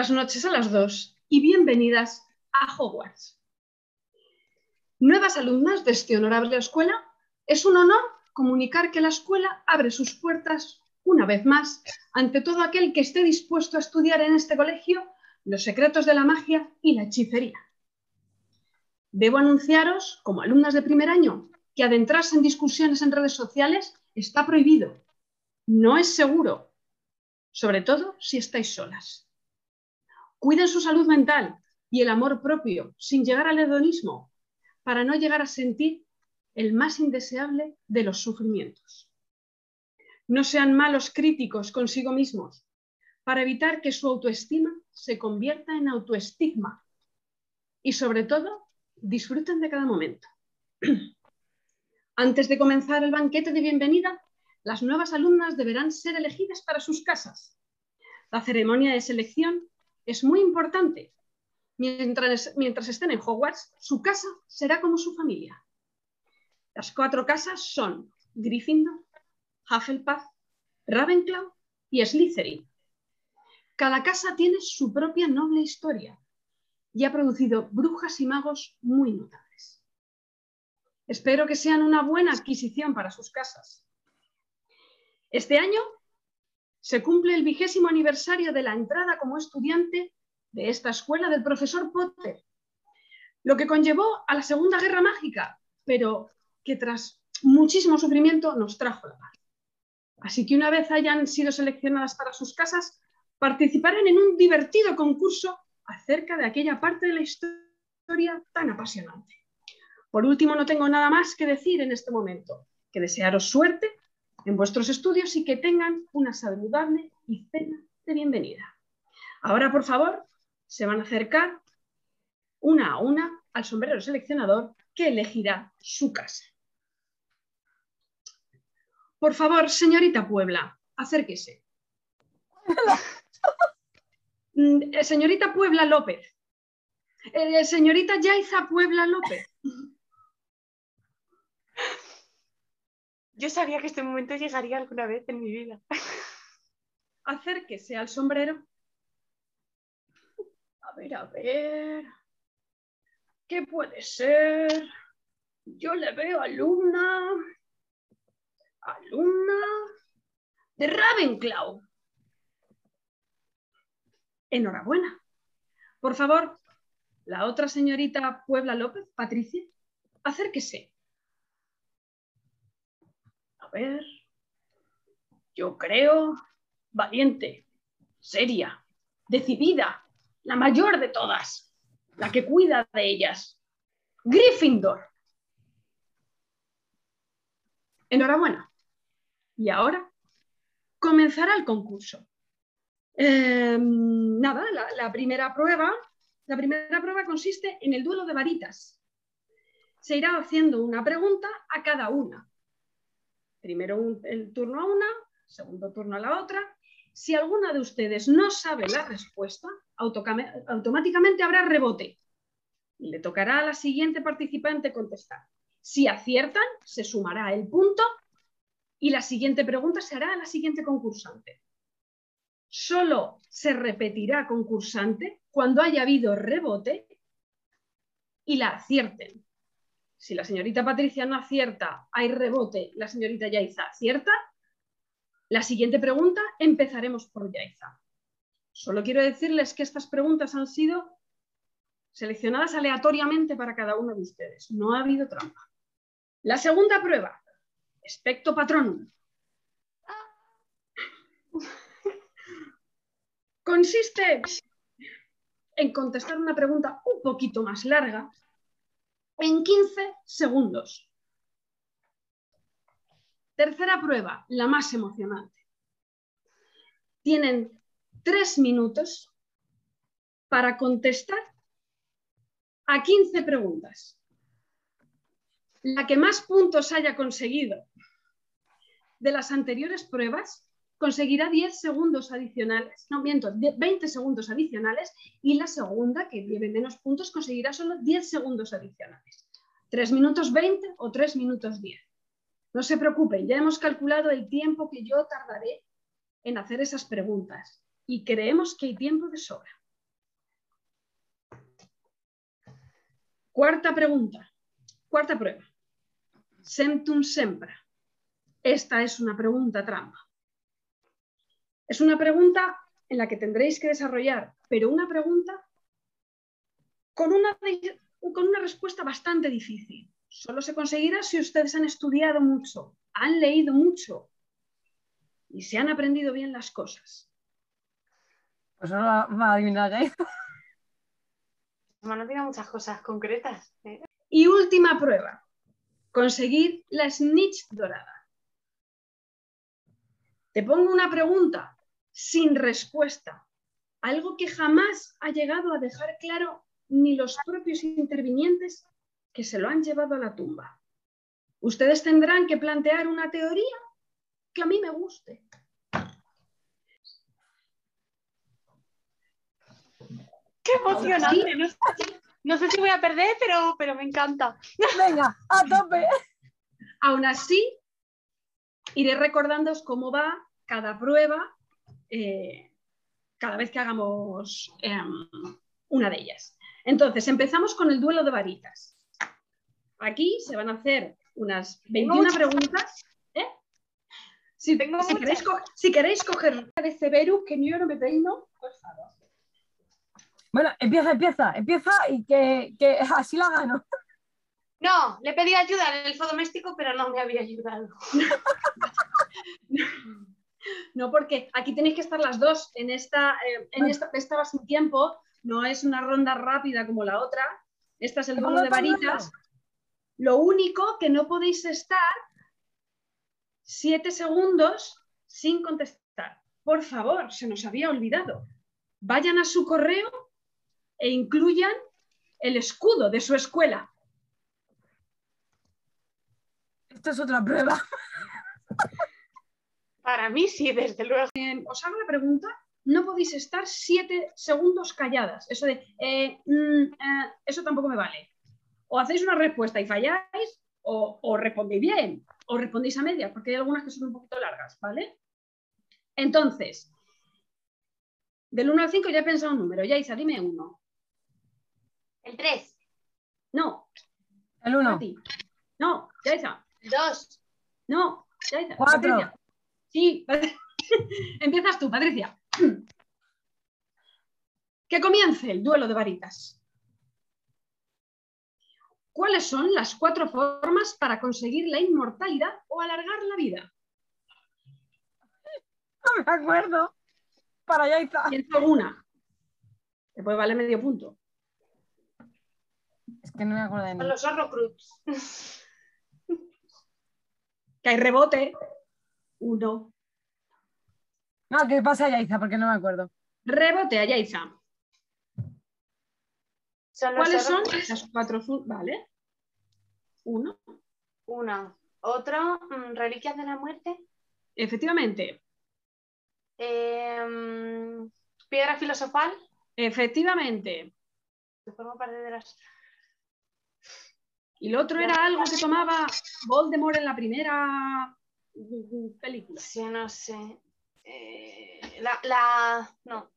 Buenas noches a las dos y bienvenidas a Hogwarts. Nuevas alumnas de esta honorable escuela, es un honor comunicar que la escuela abre sus puertas una vez más ante todo aquel que esté dispuesto a estudiar en este colegio los secretos de la magia y la hechicería. Debo anunciaros, como alumnas de primer año, que adentrarse en discusiones en redes sociales está prohibido. No es seguro, sobre todo si estáis solas. Cuiden su salud mental y el amor propio sin llegar al hedonismo para no llegar a sentir el más indeseable de los sufrimientos. No sean malos críticos consigo mismos para evitar que su autoestima se convierta en autoestigma y sobre todo disfruten de cada momento. Antes de comenzar el banquete de bienvenida, las nuevas alumnas deberán ser elegidas para sus casas. La ceremonia de selección es muy importante. Mientras, estén en Hogwarts, su casa será como su familia. Las cuatro casas son Gryffindor, Hufflepuff, Ravenclaw y Slytherin. Cada casa tiene su propia noble historia y ha producido brujas y magos muy notables. Espero que sean una buena adquisición para sus casas. Este año se cumple el vigésimo aniversario de la entrada como estudiante de esta escuela del profesor Potter, lo que conllevó a la Segunda Guerra Mágica, pero que tras muchísimo sufrimiento nos trajo la paz. Así que una vez hayan sido seleccionadas para sus casas, participarán en un divertido concurso acerca de aquella parte de la historia tan apasionante. Por último, no tengo nada más que decir en este momento, que desearos suerte en vuestros estudios y que tengan una saludable y cena de bienvenida. Ahora, por favor, se van a acercar una a una al sombrero seleccionador que elegirá su casa. Por favor, señorita Puebla, acérquese. Mm, eh, señorita Puebla López. Eh, señorita Yaiza Puebla López. Yo sabía que este momento llegaría alguna vez en mi vida. Acérquese al sombrero. A ver, a ver. ¿Qué puede ser? Yo le veo alumna. Alumna de Ravenclaw. Enhorabuena. Por favor, la otra señorita Puebla López, Patricia, acérquese ver. Yo creo valiente, seria, decidida, la mayor de todas, la que cuida de ellas. Gryffindor. Enhorabuena. Y ahora comenzará el concurso. Em, nada, la, primera prueba, la primera prueba consiste en el duelo de varitas. Se irá haciendo una pregunta a cada una primero el turno a una, segundo turno a la otra. Si alguna de ustedes no sabe la respuesta, automáticamente habrá rebote. Le tocará a la siguiente participante contestar. Si aciertan, se sumará el punto y la siguiente pregunta se hará a la siguiente concursante. Solo se repetirá concursante cuando haya habido rebote y la acierten. Si la señorita Patricia no acierta, hay rebote, la señorita Yaiza acierta. La siguiente pregunta empezaremos por Yaiza. Solo quiero decirles que estas preguntas han sido seleccionadas aleatoriamente para cada uno de ustedes. No ha habido trampa. La segunda prueba, especto patronum. Consiste en contestar una pregunta un poquito más larga en 15 segundos. Tercera prueba, la más emocionante. Tienen tres minutos para contestar a 15 preguntas. La que más puntos haya conseguido de las anteriores pruebas conseguirá 10 segundos adicionales, no miento, 20 segundos adicionales y la segunda, que lleve menos puntos, conseguirá solo 10 segundos adicionales. 3 minutos 20 o 3 minutos 10. No se preocupen, ya hemos calculado el tiempo que yo tardaré en hacer esas preguntas y creemos que hay tiempo de sobra. Cuarta pregunta, cuarta prueba. Semtum sempra. Esta es una pregunta trampa. Es una pregunta en la que tendréis que desarrollar, pero una pregunta con una, con una respuesta bastante difícil. Solo se conseguirá si ustedes han estudiado mucho, han leído mucho y se han aprendido bien las cosas. Pues no va a adivinar, ¿eh? No tiene muchas cosas concretas. ¿eh? Y última prueba, conseguir la snitch dorada. Te pongo una pregunta sin respuesta, algo que jamás ha llegado a dejar claro ni los propios intervinientes que se lo han llevado a la tumba. Ustedes tendrán que plantear una teoría que a mí me guste. ¡Qué emocionante! No sé, si voy a perder, pero, pero me encanta. Venga, a tope. Aún así, iré recordándoos cómo va cada prueba eh, cada vez que hagamos em, una de ellas. Entonces, empezamos con el duelo de varitas. Aquí se van a hacer unas 21 preguntas. ¿eh? Si, queréis coger de Severus, que yo no me peino, por favor. Bueno, empieza, empieza, empieza y que, que así la gano. No, le pedí ayuda al elfo doméstico, pero no me había ayudado. no, porque aquí tenéis que estar las dos. En esta, eh, en esta estaba sin tiempo, no es una ronda rápida como la otra. Esta es el duelo de varitas. Lo único que no podéis estar siete segundos sin contestar. Por favor, se nos había olvidado. Vayan a su correo e incluyan el escudo de su escuela. Esta es otra prueba. Para mí sí, desde luego. os hago la pregunta, no podéis estar siete segundos calladas. Eso de, eh, mm, eh, eso tampoco me vale. O hacéis una respuesta y falláis, o, respondéis bien, o respondéis a media, porque hay algunas que son un poquito largas, ¿vale? Entonces, del 1 al 5 ya he pensado un número. Yaisa, dime uno. El 3. No. El 1. No, Yaisa. 2. No, Yaisa. 4. Sí, empiezas tú, Patricia. Que comience el duelo de varitas. ¿Cuáles son las cuatro formas para conseguir la inmortalidad o alargar la vida? No me acuerdo. Para Yaisa. Pienso una. Después vale medio punto. Es que no me acuerdo de nada. Los horrocrux. que hay rebote. Uno. No, que pasa a Yaiza, porque no me acuerdo. Rebote a Yaiza. ¿Cuáles son las cuatro? Vale. Uno. Una. Otra, mm, reliquias de la muerte. Efectivamente. Em, piedra filosofal. Efectivamente. forma parte de las y lo otro era algo que tomaba Voldemort en la primera película. Sí, no sé. Eh, la, No.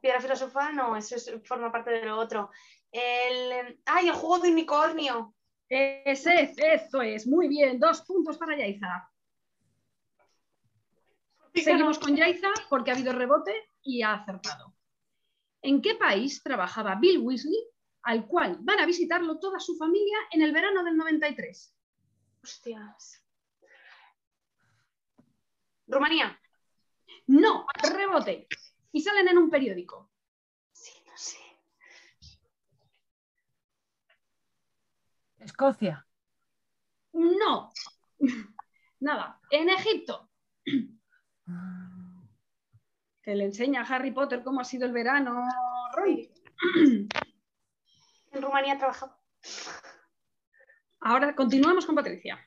Piedra filosofal, no, eso forma parte de lo otro. El. ¡Ay, el juego de unicornio! Ese es, eso es. Muy bien, dos puntos para Yaiza. Seguimos con Yaiza porque ha habido rebote y ha acertado. ¿En qué país trabajaba Bill Weasley al cual van a visitarlo toda su familia en el verano del 93. Hostias. Rumanía. No, rebote. Y salen en un periódico. Sí, no sé. Escocia. No. Nada. En Egipto. Que le enseña a Harry Potter cómo ha sido el verano, Ron. en Rumanía trabajado. Ahora continuamos con Patricia.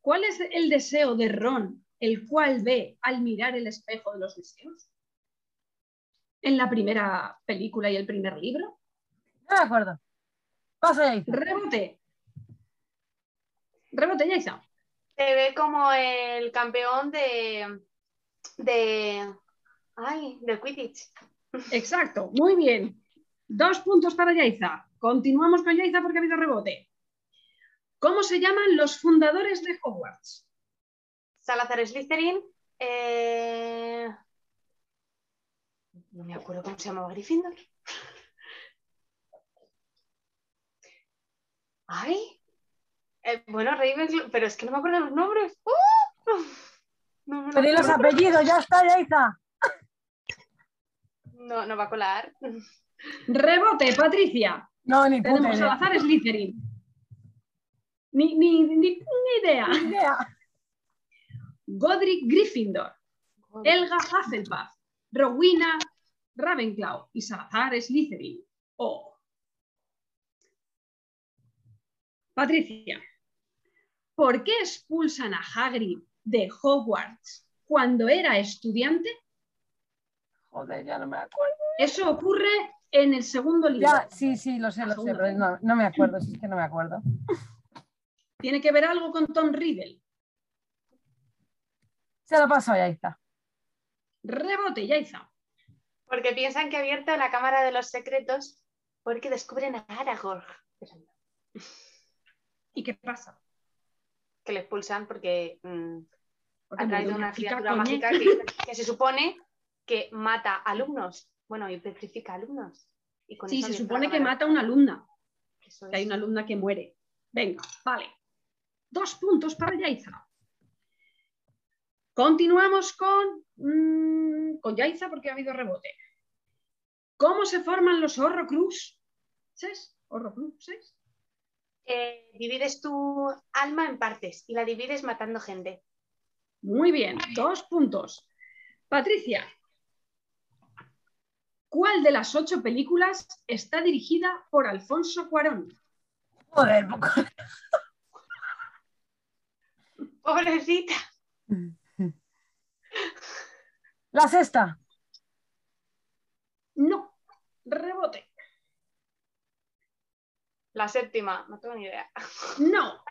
¿Cuál es el deseo de Ron, el cual ve al mirar el espejo de los deseos? En la primera película y el primer libro. de acuerdo. Pasa ahí. Rebote. Rebote, Yaisa. Se ve como el campeón de, de Ay, del Quidditch. Exacto, muy bien. Dos puntos para Yaiza. Continuamos con Yaiza porque ha habido rebote. ¿Cómo se llaman los fundadores de Hogwarts? Salazar Slytherin. eh, No me acuerdo cómo se llamaba Gryffindor. Ay. Eh, bueno, Ravenclaw, pero es que no me acuerdo los nombres. ¡Uh! No, me lo Pedí los apellidos, ya está, Yaiza. no, no va a colar. Rebote, Patricia. No, ni puta Tenemos. Salazar Slytherin. Ni, ni, ni, ni idea. Ni idea. Godric Gryffindor. Elga Hufflepuff. Rowena Ravenclaw y Salazar Slytherin. Oh. Patricia, ¿por qué expulsan a Hagrid de Hogwarts cuando era estudiante? Joder, ya no me acuerdo. Eso ocurre en el segundo libro. Ya, sí, sí, lo sé, lo sé, pero no, no me acuerdo, si es que no me acuerdo. Tiene que ver algo con Tom Riddle. Se lo paso a Yaiza. Rebote, Yaiza. Porque piensan que ha abierto la Cámara de los Secretos porque descubren a Aragorn. ¿Y qué pasa? Que le expulsan porque mm, Porque ha traído una criatura mágica él. que, que se supone que mata alumnos. Bueno, y petrifica alumnos. Y con Sí, eso se supone que mata a una alumna. Eso que hay una alumna que muere. Venga, vale. Dos puntos para Yaiza. Continuamos con, mm, con Yaiza porque ha habido rebote. ¿Cómo se forman los horrocruxes? ¿Horrocruxes? Eh, divides tu alma en partes y la divides matando gente. Muy bien, dos puntos. Patricia, ¿cuál de las ocho películas está dirigida por Alfonso Cuarón? Joder, poco. Pobrecita. La sexta. No, rebote. La séptima, no tengo ni idea. No,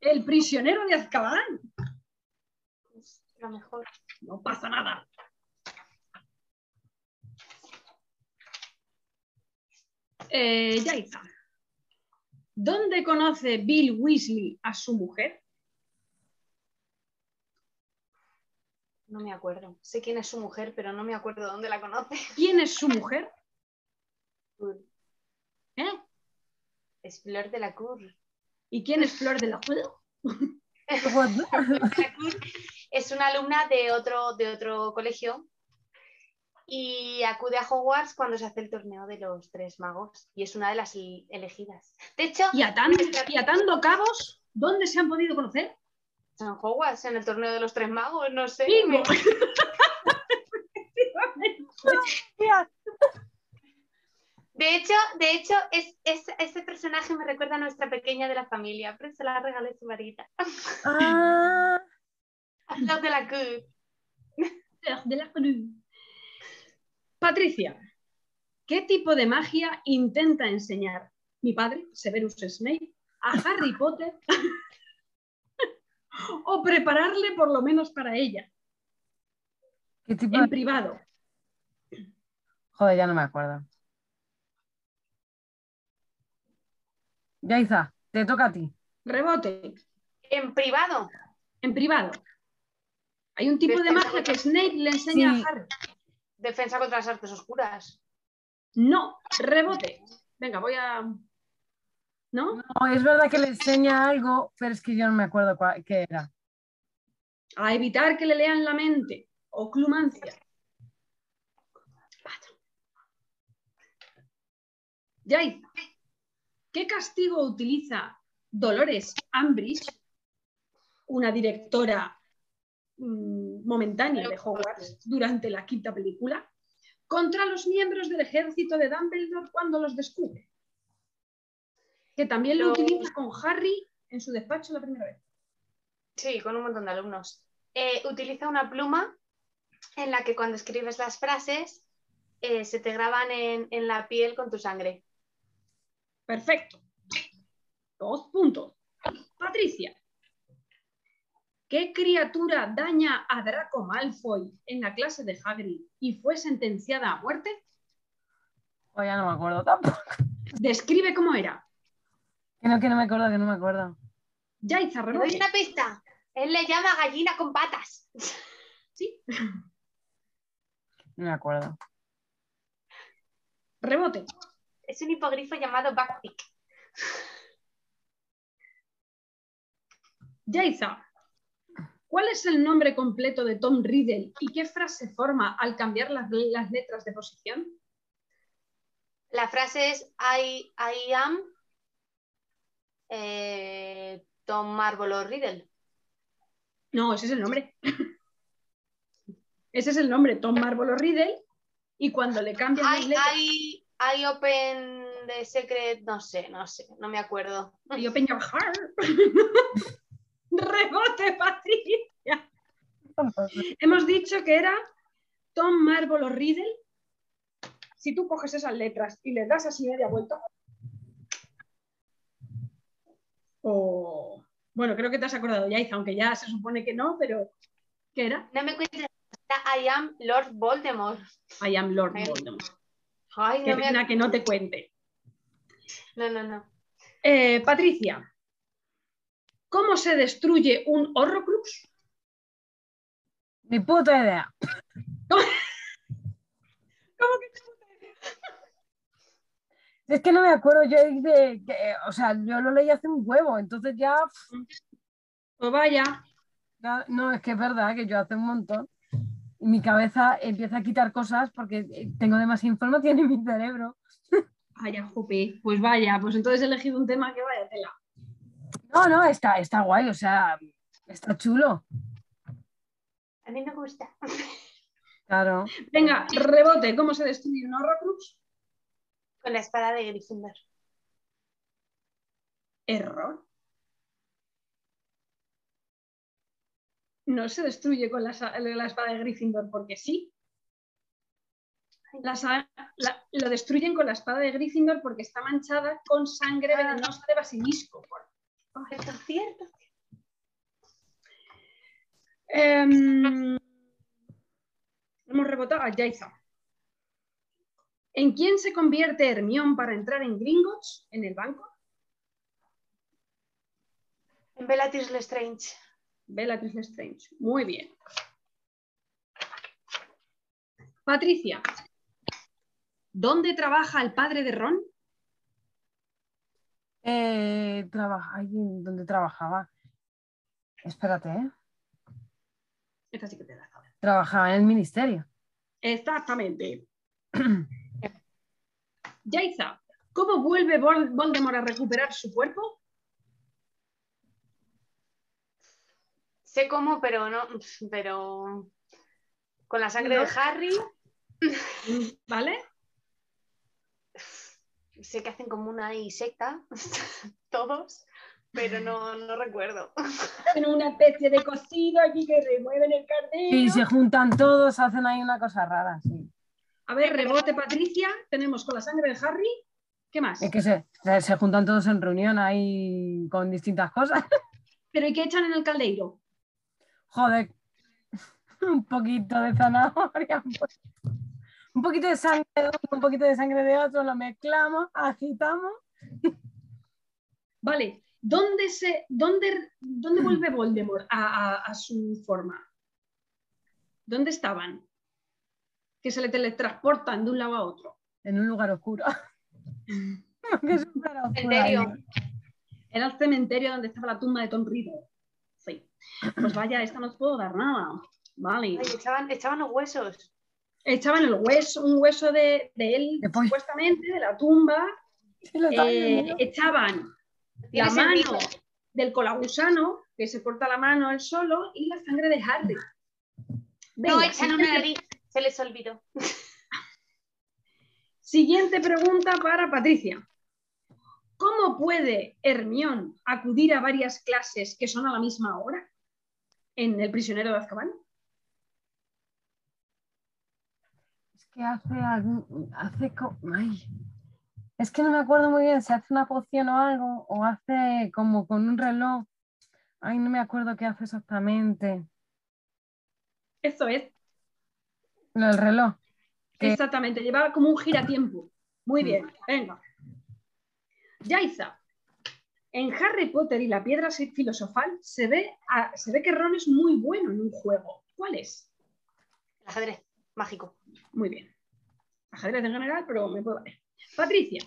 El prisionero de Azkaban. Lo mejor. No pasa nada. Eh, Yaiza. ¿Dónde conoce Bill Weasley a su mujer? No me acuerdo. Sé quién es su mujer, pero no me acuerdo dónde la conoce. ¿Quién es su mujer? ¿Eh? Es Flor de la Cour. ¿Y quién es Flor de la Juego? es una alumna de otro, de otro colegio y acude a Hogwarts cuando se hace el torneo de los tres magos y es una de las el- elegidas. De hecho, Y atando, y atando cabos, ¿dónde se han podido conocer? En Hogwarts, en el torneo de los tres magos, no sé. Me- De hecho, de hecho es, es- ese personaje me recuerda a nuestra pequeña de la familia, pero se la regalé su varita. Ah, Flor de la. Fleur de la Cruz. Patricia, ¿qué tipo de magia intenta enseñar mi padre, Severus Snape, a Harry Potter? O prepararle por lo menos para ella, ¿Qué tipo en de... privado. Joder, ya no me acuerdo. Yaiza, te toca a ti. Rebote, En privado. en privado. Hay un tipo de magia que Snape le enseña Sí. a Harry. Defensa contra las artes oscuras. No, rebote. Venga, voy a... ¿No? No, es verdad que le enseña algo, pero es que yo no me acuerdo cuál- qué era. A evitar que le lean la mente. Oclumancia. Yaiza, ¿qué castigo utiliza Dolores Ambridge, una directora mm, momentánea de Hogwarts, durante la quinta película, contra los miembros del ejército de Dumbledore cuando los descubre? Que también lo Los- utiliza con Harry en su despacho la primera vez. Sí, con un montón de alumnos. Eh, utiliza una pluma en la que cuando escribes las frases eh, se te graban en, en la piel con tu sangre. Perfecto. Dos puntos. Patricia. ¿Qué criatura daña a Draco Malfoy en la clase de Hagrid y fue sentenciada a muerte? O ya no me acuerdo tampoco. Describe cómo era. Que no, que no me acuerdo, que no me acuerdo. Yaiza, ¿Te doy rebote. una pista? Él le llama gallina con patas. Sí, No me acuerdo. rebote. Es un hipogrifo llamado Backpick. Yaiza, ¿cuál es el nombre completo de Tom Riddle y qué frase forma al cambiar las, las letras de posición? La frase es I, I am eh, Tom Marvel o Riddle. No, ese es el nombre. ese es el nombre, Tom Marvel o Riddle. Y cuando le cambian las letras, I open the secret, no sé, no sé, no me acuerdo. y open your heart. Rebote, Patricia. Hemos dicho que era Tom Marvel o Riddle. Si tú coges esas letras y le das así media vuelta. O. Bueno, creo que te has acordado, Yaiza, aunque ya se supone que no, pero. ¿Qué era? No me cuentes, I am Lord Voldemort. I am Lord. Voldemort. Ay, Qué no, me... pena que no te cuente. no, no, no. Eh, Patricia, ¿cómo se destruye un Horrocrux? Ni puta idea. ¿Cómo que Es que no me acuerdo yo de, que- o sea, yo lo leí hace un huevo, entonces ya, Pues vaya, ya- no, es que es verdad que yo hace un montón. Y mi cabeza empieza a quitar cosas porque eh, tengo demasiada información en mi cerebro. vaya, jope. Pues vaya, pues entonces he elegido un tema que vaya tela. No, no, está, está guay, o sea, está chulo. A mí me gusta. Claro. Venga, rebote, ¿cómo se destruye un Horrocrux? Con la espada de Gryffindor. Error. No se destruye con la, la espada de Gryffindor porque sí. La lo destruyen con la espada de Gryffindor porque está manchada con sangre Ah. venenosa de basilisco. Cierto, cierto. Em, hemos rebotado a Yaiza. ¿En quién se convierte Hermión para entrar en Gringotts? ¿En el banco? En Bellatrix Lestrange. Bellatrix Lestrange. Muy bien. Patricia. ¿Dónde trabaja el padre de Ron? Eh, trabaja, ahí donde trabajaba. Espérate, ¿eh? Esta sí que te la. Trabajaba en el ministerio. Exactamente. Yaiza, ¿cómo vuelve Vol- Voldemort a recuperar su cuerpo? Sé cómo, pero no. Pero. Con la sangre No. de Harry. ¿Vale? Sé que hacen como una secta. Todos. Pero no, no recuerdo. En una especie de cocido allí que remueven el cardero. Y se juntan todos, hacen ahí una cosa rara, sí. A ver, rebote Patricia. Tenemos con la sangre de Harry. ¿Qué más? Es que se, se- juntan todos en reunión ahí con distintas cosas. ¿Pero y qué echan en el caldeiro? Joder, un poquito de zanahoria, un po- un poquito de sangre de uno, un poquito de sangre de otro, lo mezclamos, agitamos. Vale, ¿dónde, se, dónde, dónde vuelve Voldemort a, a- a su forma? ¿Dónde estaban? Que se le teletransportan de un lado a otro. en un lugar oscuro. Es oscuro Cementerio. ahí. Era el cementerio donde estaba la tumba de Tom Riddle. Sí. Pues vaya, esta no os puedo dar nada. Vale. Ay, echaban, echaban los huesos. Echaban el hueso, un hueso de, de él, supuestamente, de la tumba. Eh, echaban la mano sentido. del colagusano, que se corta la mano él solo, y la sangre de Harry. No echan una nariz. Se les olvidó. Siguiente pregunta para Patricia. ¿Cómo puede Hermión acudir a varias clases que son a la misma hora en El prisionero de Azkaban? Es que hace. Hace ay. Es que no me acuerdo muy bien si hace una poción o algo, o hace como con un reloj. Ay, no me acuerdo qué hace exactamente. Eso es, Del reloj. ¿Qué? exactamente, lleva como un giratiempo. Muy bien, venga. Yaiza, en Harry Potter y la piedra filosofal se ve, a- se ve que Ron es muy bueno en un juego. ¿Cuál es? El ajedrez mágico. Muy bien. Ajedrez en general, pero me puede valer. Patricia,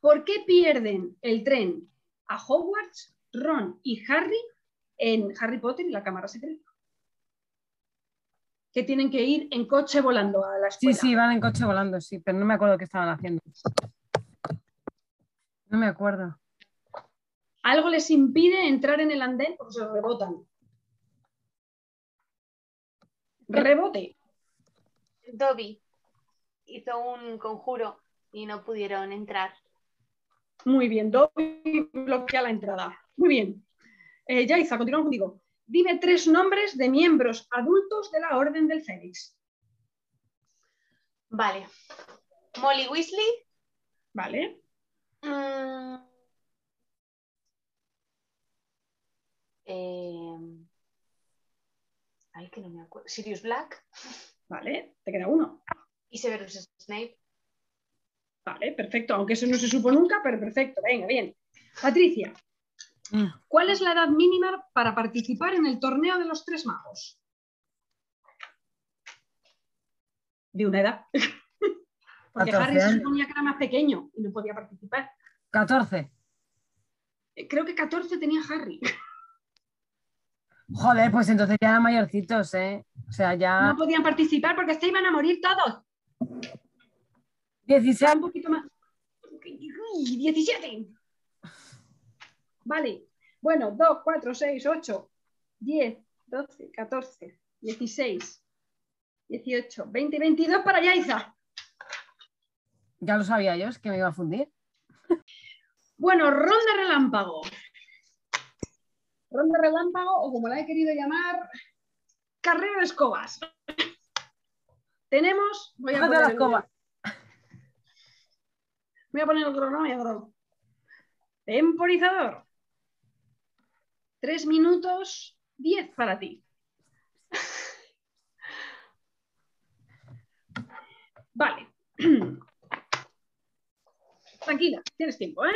¿por qué pierden el tren a Hogwarts, Ron y Harry en Harry Potter y la Cámara Secreta? Que tienen que ir en coche volando a la Sí, escuela. sí, van en coche volando, sí, pero no me acuerdo qué estaban haciendo. No me acuerdo. Algo les impide entrar en el andén porque se rebotan. Rebote. Dobby hizo un conjuro y no pudieron entrar. Muy bien. Dobby bloquea la entrada. Muy bien. Eh, Yaiza, continuamos contigo. Dime tres nombres de miembros adultos de la Orden del Fénix. Vale. Molly Weasley. ¿Vale? mm, eh, ay, que no me acuerdo. Sirius Black ¿Vale? Te queda uno. y Severus Snape. Vale, perfecto. Aunque eso no se supo nunca, pero perfecto. Venga, bien. Patricia, ¿cuál es la edad mínima para participar en el torneo de los tres magos? De una edad. Porque 14 Harry se suponía que era más pequeño y no podía participar. 14. Eh, Creo que 14 tenía Harry. Joder, pues entonces ya eran mayorcitos, ¿eh? O sea, ya No podían participar porque se iban a morir todos. 16. Ya un poquito más. Uy, 17. Vale. Bueno, 2, 4, 6, 8, 10, 12, 14, 16, 18, 20 y 22 para Yaiza. Ya lo sabía yo, es que me iba a fundir. Bueno, ronda relámpago. Ronda relámpago, o como la he querido llamar, carrera de escobas. Las Voy a poner la el-. Voy a poner el cronómetro. Temporizador. 3 minutos 10 para ti. Vale. Tranquila, tienes tiempo, ¿eh?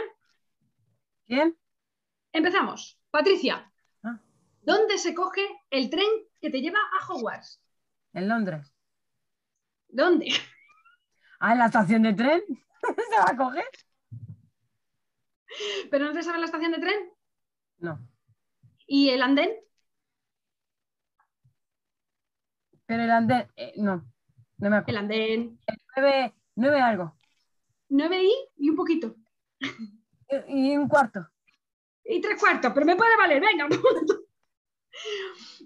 ¿Quién? Empezamos. Patricia, Ah. ¿dónde se coge el tren que te lleva a Hogwarts? En Londres. ¿Dónde? Ah, en la estación de tren. ¿Se va a coger? ¿Pero no te sabes la estación de tren? No. ¿Y el andén? Pero el andén. eh, no. No me acuerdo. El andén. Nueve, nueve algo. 9 y, y un poquito. Y, y un cuarto. Y tres cuartos, pero me puede valer, venga.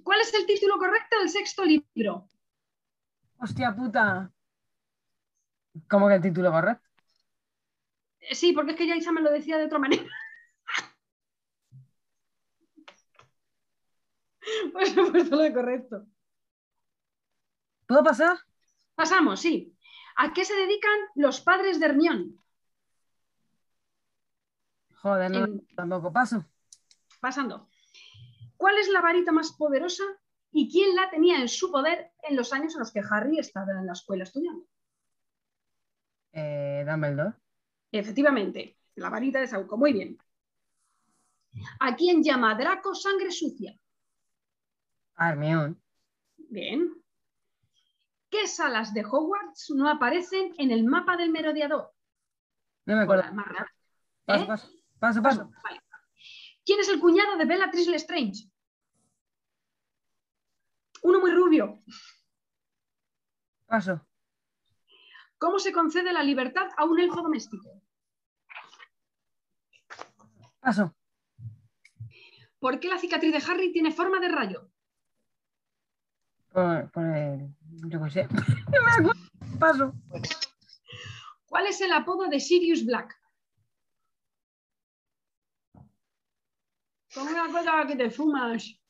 ¿Cuál es el título correcto del sexto libro? Hostia puta. ¿Cómo que el título correcto? Sí, porque es que Yaisa me lo decía de otra manera. Pues he puesto lo correcto. ¿Puedo pasar? Pasamos, sí. ¿A qué se dedican los padres de Hermión? Joder, no, En- tampoco paso. Pasando. ¿Cuál es la varita más poderosa y quién la tenía en su poder en los años en los que Harry estaba en la escuela estudiando? Eh, Dumbledore. Efectivamente, la varita de Sauco. Muy bien. ¿A quién llama Draco sangre sucia? Hermione. Bien. ¿Qué salas de Hogwarts no aparecen en el mapa del merodeador? No me acuerdo. Más ¿Eh? paso, paso, Paso, paso. vale. ¿Quién es el cuñado de Bellatrix Lestrange? Uno muy rubio. Paso. ¿Cómo se concede la libertad a un elfo doméstico? Paso. ¿Por qué la cicatriz de Harry tiene forma de rayo? Por, por el. Yo qué sé. No me acuerdo. Paso. ¿Cuál es el apodo de Sirius Black? Con una cosa que te fumas.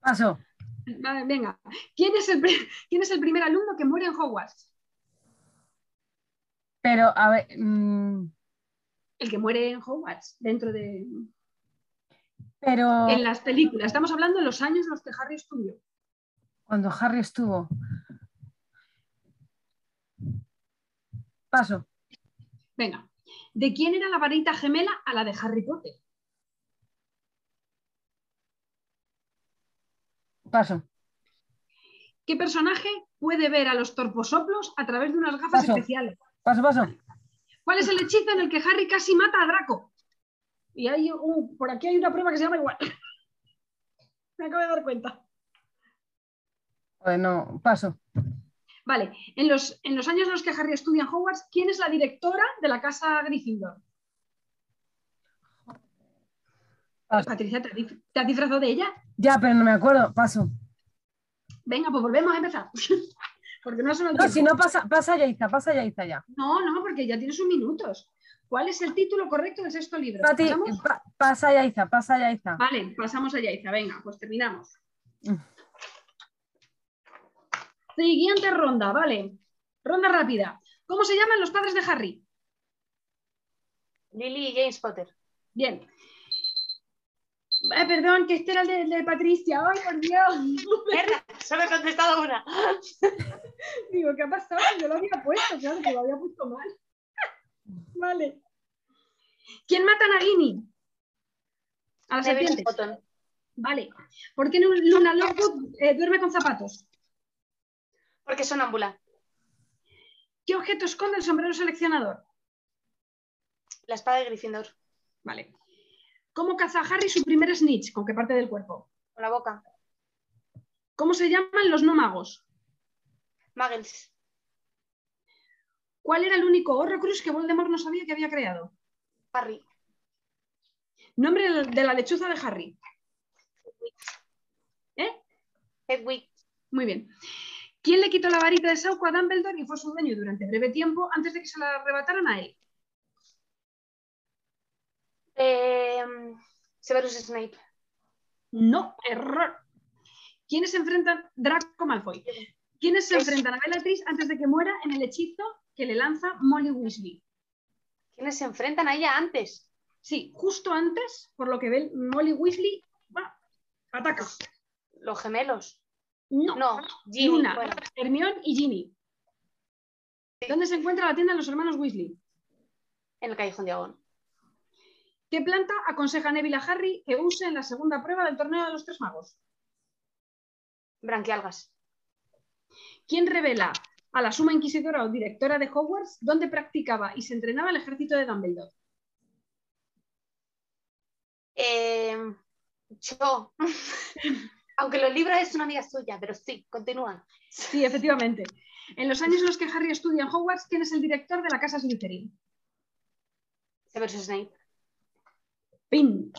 Paso. Vale, venga. ¿Quién es, el, pri- ¿Quién es el primer alumno que muere en Hogwarts? Pero, a ver. mm, El que muere en Hogwarts, dentro de... Pero En las películas. Estamos hablando de los años en los que Harry estudió. cuando Harry estuvo. Paso. Venga. ¿De quién era la varita gemela a la de Harry Potter? Paso. ¿Qué personaje puede ver a los torposoplos a través de unas gafas Paso. especiales? Paso, paso. ¿Cuál es el hechizo en el que Harry casi mata a Draco? Y hay un- por aquí hay una prueba que se llama igual. Me acabo de dar cuenta. Joder, no, paso. Vale, en los, en los años en los que Harry estudia en Hogwarts, ¿quién es la directora de la casa Gryffindor? Paso. Patricia, ¿te has dif- te has disfrazado de ella? Ya, pero no me acuerdo. Paso. Venga, pues volvemos a empezar. porque no No, si no pasa, pasa Yaiza, pasa Yaiza ya. No, no, porque ya tienes un minutos. ¿Cuál es el título correcto del sexto libro? Pati, pa- pasa Yaiza, pasa Yaiza. Vale, pasamos a Yaiza. Venga, pues terminamos. Mm. Siguiente ronda, vale. Ronda rápida. ¿Cómo se llaman los padres de Harry? Lily y James Potter. Bien. Eh, perdón, que este era el de, el de Patricia. ¡Ay, por Dios! Mierda, solo he contestado una. Digo, ¿qué ha pasado? Yo lo había puesto, claro, que lo había puesto mal. Vale. ¿Quién mata a Nagini? A la serpiente. Vale. ¿Por qué Lu- Luna Lovegood eh, duerme con zapatos? Porque son ámbula. ¿Qué objeto esconde el sombrero seleccionador? La espada de Gryffindor. Vale. ¿Cómo caza Harry su primer snitch? ¿Con qué parte del cuerpo? Con la boca. ¿Cómo se llaman los no magos? Muggles. ¿Cuál era el único Horrocrux que Voldemort no sabía que había creado? Harry. Nombre de la lechuza de Harry. ¿Eh? Hedwig. Muy bien. ¿Quién le quitó la varita de Sauco a Dumbledore y fue su dueño durante breve tiempo antes de que se la arrebataran a él? Eh, Severus Snape. No, error. ¿Quiénes se enfrentan? Draco Malfoy. ¿Quiénes se Es- enfrentan a Bellatrix antes de que muera en el hechizo que le lanza Molly Weasley? ¿Quiénes se enfrentan a ella antes? Sí, justo antes, por lo que ve Molly Weasley, va, ataca. Los gemelos. No, No. Luna, bueno, Hermione y Ginny. ¿Dónde se encuentra la tienda de los hermanos Weasley? en el Callejón de Agón. ¿Qué planta aconseja Neville a Harry que use en la segunda prueba del torneo de los tres magos? Branquialgas. ¿Quién revela a la suma inquisidora o directora de Hogwarts dónde practicaba y se entrenaba el ejército de Dumbledore? Eh, yo. Aunque los libros es una amiga suya, pero sí, continúa. Sí, efectivamente. En los años en los que Harry estudia en Hogwarts, ¿quién es el director de la casa Slytherin? Severus Snape. Pin.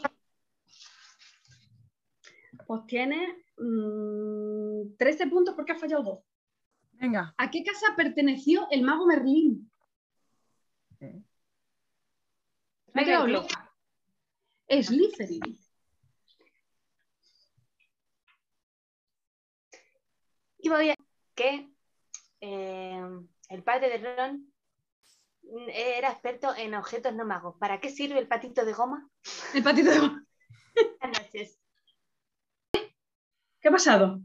Pues tiene mm, 13 puntos porque ha fallado dos. Venga. ¿A qué casa perteneció el mago Merlín? Me he quedado Ravenclaw. loca. Slytherin. Y voy a que eh, el padre de Ron era experto en objetos no magos. ¿Para qué sirve el patito de goma? El patito de... Buenas noches. ¿Qué ha pasado?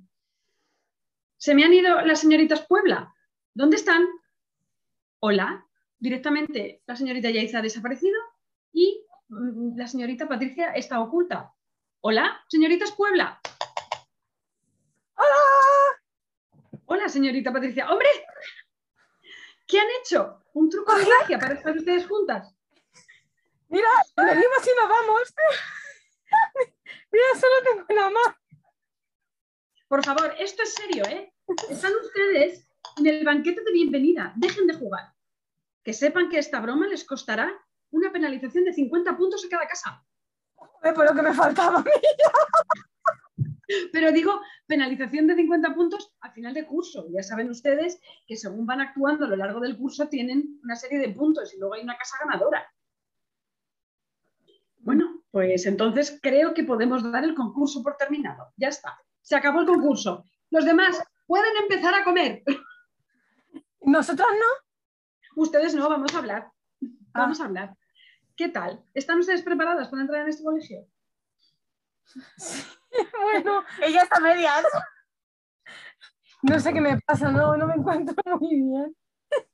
Se me han ido las señoritas Puebla. ¿Dónde están? Hola. Directamente la señorita Yaiza ha desaparecido y mm, la señorita Patricia está oculta. Hola, señoritas Puebla. Hola, señorita Patricia. ¡Hombre! ¿Qué han hecho? ¿Un truco de magia para estar ustedes juntas? Mira, venimos y nos vamos. Mira, solo tengo una mano. Por favor, esto es serio, ¿eh? Están ustedes en el banquete de bienvenida. Dejen de jugar. Que sepan que esta broma les costará una penalización de 50 puntos a cada casa. Por lo que me faltaba a mí. Pero digo, penalización de 50 puntos al final de curso. Ya saben ustedes que según van actuando a lo largo del curso tienen una serie de puntos y luego hay una casa ganadora. Bueno, pues entonces creo que podemos dar el concurso por terminado. Ya está. Se acabó el concurso. Los demás pueden empezar a comer. Nosotros no. Ustedes no, vamos a hablar. Vamos a hablar. ¿Qué tal? ¿Están ustedes preparadas para entrar en este colegio? Bueno, Ella está medias. no sé qué me pasa, no, no me encuentro muy bien.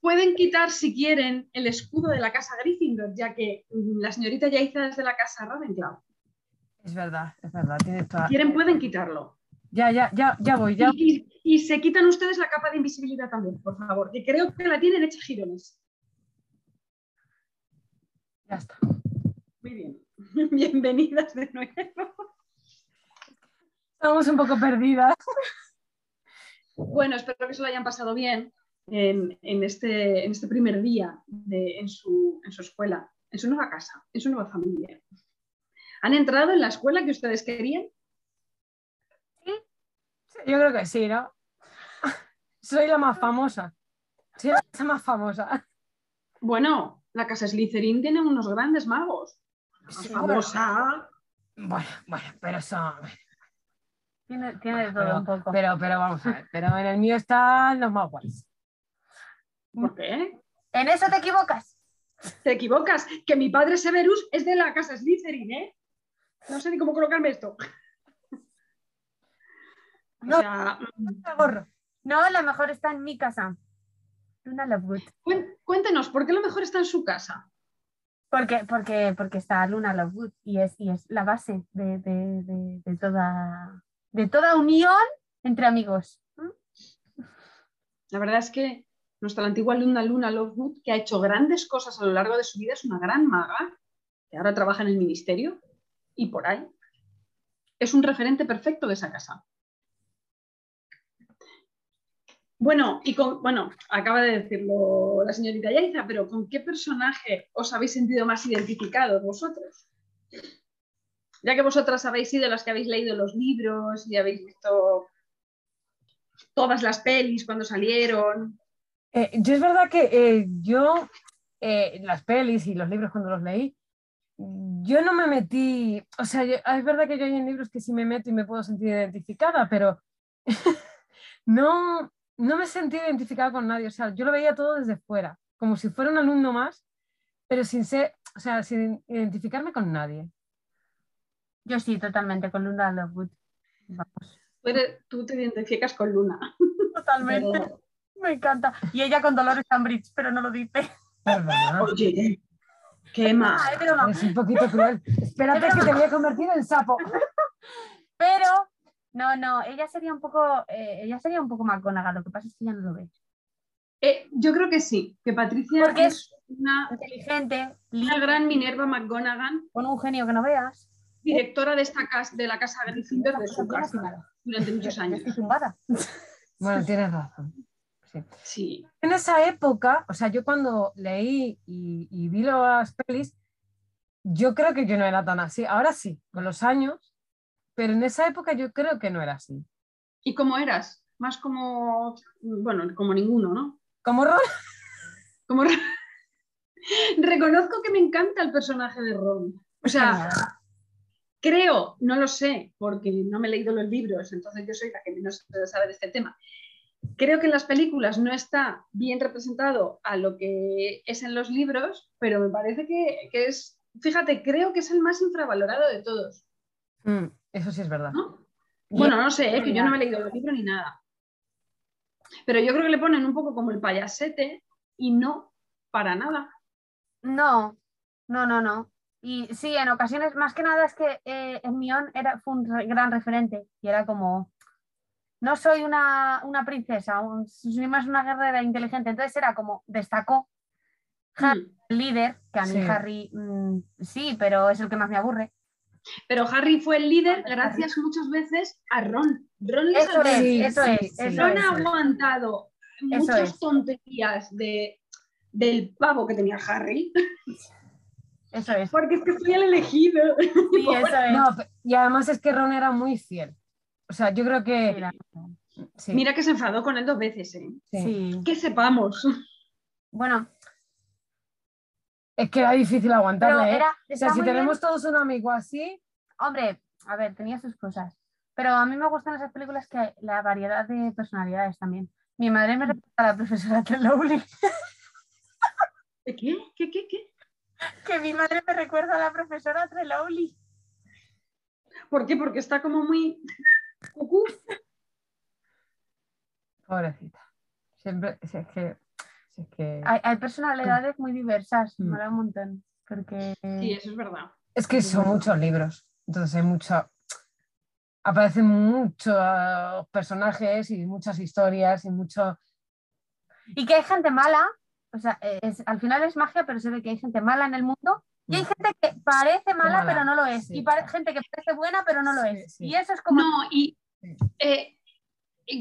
Pueden quitar, si quieren, el escudo de la casa Gryffindor, ya que mm, la señorita Yaiza es de la casa Ravenclaw. Es verdad, es verdad, tienes toda... Si quieren, pueden quitarlo. Ya, ya, ya, ya voy, ya. Y, se quitan ustedes la capa de invisibilidad también, por favor, que creo que la tienen hecha girones. Ya está. Muy bien. Bienvenidas de nuevo. Estamos un poco perdidas. Bueno, espero que se lo hayan pasado bien en, en este, en este primer día de- en, su, en su escuela, en su nueva casa, en su nueva familia. ¿Han entrado en la escuela que ustedes querían? Yo creo que sí, ¿no? Soy la más famosa. Soy la casa más famosa. Bueno, la casa Slytherin tiene unos grandes magos. La más Sí, famosa. Bueno, bueno, pero eso. Tiene, tiene de todo Pero, un poco. pero, pero vamos a ver. Pero en el mío están los más guays. ¿Por qué? En eso te equivocas. Te equivocas, que mi padre Severus es de la casa Slytherin, ¿eh? No sé ni cómo colocarme esto. O No. sea, mm. No, la mejor está en mi casa. Luna Lovegood. cuéntenos, ¿por qué lo mejor está en su casa? Porque, porque, porque está Luna Lovegood y es, y es la base de, de- de- de toda, de toda unión entre amigos. La verdad es que nuestra antigua alumna Luna Lovegood, que ha hecho grandes cosas a lo largo de su vida, es una gran maga, que ahora trabaja en el ministerio y por ahí. Es un referente perfecto de esa casa. Bueno, y con, bueno, acaba de decirlo la señorita Yaiza, pero ¿con qué personaje os habéis sentido más identificados vosotros? Ya que vosotras habéis sido las que habéis leído los libros y habéis visto todas las pelis cuando salieron. Eh, yo es verdad que eh, yo, eh, las pelis y los libros cuando los leí, yo no me metí, o sea, yo- es verdad que yo hay en libros que sí me meto y me puedo sentir identificada, pero no, no me sentí identificada con nadie, o sea, yo lo veía todo desde fuera, como si fuera un alumno más, pero sin ser, o sea, sin identificarme con nadie. Yo sí, totalmente, con Luna Lovegood. Vamos. Tú, te identificas con Luna. Totalmente. Pero, Me encanta. Y ella con Dolores Cambridge, pero no lo dice. Perdona, oye, qué más. Ah, es un poquito cruel. Espérate que te voy a convertir en sapo. Pero, no, no, ella sería un poco, eh, ella sería un poco McGonagall, lo que pasa es que ella no lo ve. Eh, yo creo que sí, que Patricia Porque es una, Inteligente, una gran Minerva McGonagall, con un genio que no veas. directora de, esta casa, de la casa Gryffindor de su casa durante muchos años. Bueno, tienes razón. Sí. Sí, En esa época, o sea, yo cuando leí y, y vi las pelis, yo creo que yo no era tan así. Ahora sí, con los años, pero en esa época yo creo que no era así. ¿y cómo eras? Más como, bueno, como ninguno, ¿no? Como Ron, Como... Reconozco que me encanta el personaje de Ron. O sea, Creo, no lo sé, porque no me he leído los libros, entonces yo soy la que menos sabe de este tema. Creo que en las películas no está bien representado a lo que es en los libros, pero me parece que, que es, fíjate, creo que es el más infravalorado de todos. Mm, eso sí es verdad. ¿no? Bueno, no sé, ¿eh? que yo no me he leído los libros ni nada. Pero yo creo que le ponen un poco como el payasete y no para nada. No, no, no, no. Y sí, en ocasiones, más que nada es que eh, Hermione era, fue un re- gran referente y era como, no soy una, una princesa, un- soy más una guerrera inteligente. Entonces era como, destacó Harry, Mm. el líder, que a mí Sí. Harry, mm, sí, pero es el que más me aburre. Pero Harry fue el líder gracias muchas veces a Ron. Ron le Eso es, eso es, eso Ron es. ha aguantado muchas tonterías de, del pavo que tenía Harry, Eso es. porque es que fui el elegido. Sí, eso es. No, y además es que Ron era muy fiel. O sea, yo creo que... Mira, sí, Mira que se enfadó con él dos veces, ¿eh? sí. sí. Que sepamos. Bueno, Es que era difícil pero aguantarle, ¿eh? era, O sea, si bien. tenemos todos un amigo así, Hombre, a ver, tenía sus cosas. Pero a mí me gustan esas películas que la variedad de personalidades también. Mi madre me recuerda a la profesora Trelawney. ¿Qué? ¿Qué? ¿Qué? ¿Qué? Que mi madre me recuerda a la profesora Trelawney. ¿Por qué? Porque está como muy cucú. Pobrecita. Siempre, si es que. Que- Hay, hay personalidades muy diversas, Mm. mola un montón. Porque Sí, eso es verdad. Es que son muchos libros, entonces hay mucho, aparecen muchos personajes y muchas historias y mucho... Y que hay gente mala, o sea, es- al final es magia, pero se ve que hay gente mala en el mundo. Y hay Mm. gente que parece mala, mala, pero no lo es. sí. Y gente que parece buena, pero no lo Sí, es. sí. Y eso es como... No, y Sí. eh,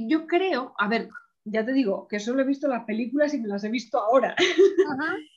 yo creo, a ver, ya te digo que solo he visto las películas y me las he visto ahora. Ajá.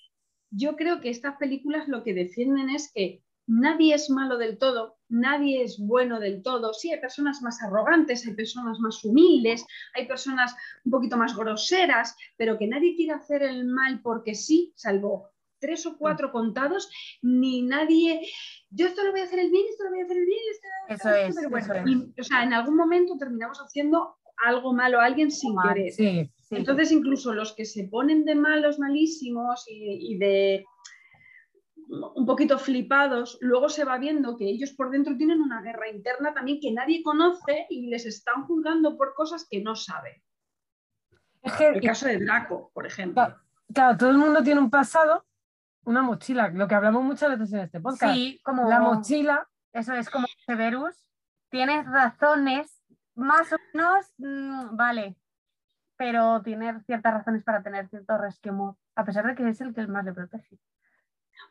Yo creo que estas películas lo que defienden es que nadie es malo del todo, nadie es bueno del todo. Sí, hay personas más arrogantes, hay personas más humildes, hay personas un poquito más groseras, pero que nadie quiere hacer el mal porque sí, salvo tres o cuatro contados, ni nadie, yo esto lo voy a hacer el bien, esto lo voy a hacer el bien, esto Eso es, pero bueno, eso es. y, o sea, en algún momento terminamos haciendo algo malo a alguien sin Mal, querer. Sí, Sí. Entonces, incluso los que se ponen de malos, malísimos y, y de un poquito flipados, luego se va viendo que ellos por dentro tienen una guerra interna también que nadie conoce y les están juzgando por cosas que no saben. es que, El caso de Draco, por ejemplo. claro, claro, todo el mundo tiene un pasado, una mochila, lo que hablamos muchas veces en este podcast. Sí, como... La mochila, Eso es como Severus. Tienes razones, más o menos, mm, vale. Pero tiene ciertas razones para tener cierto resquemor, a pesar de que es el que más le protege.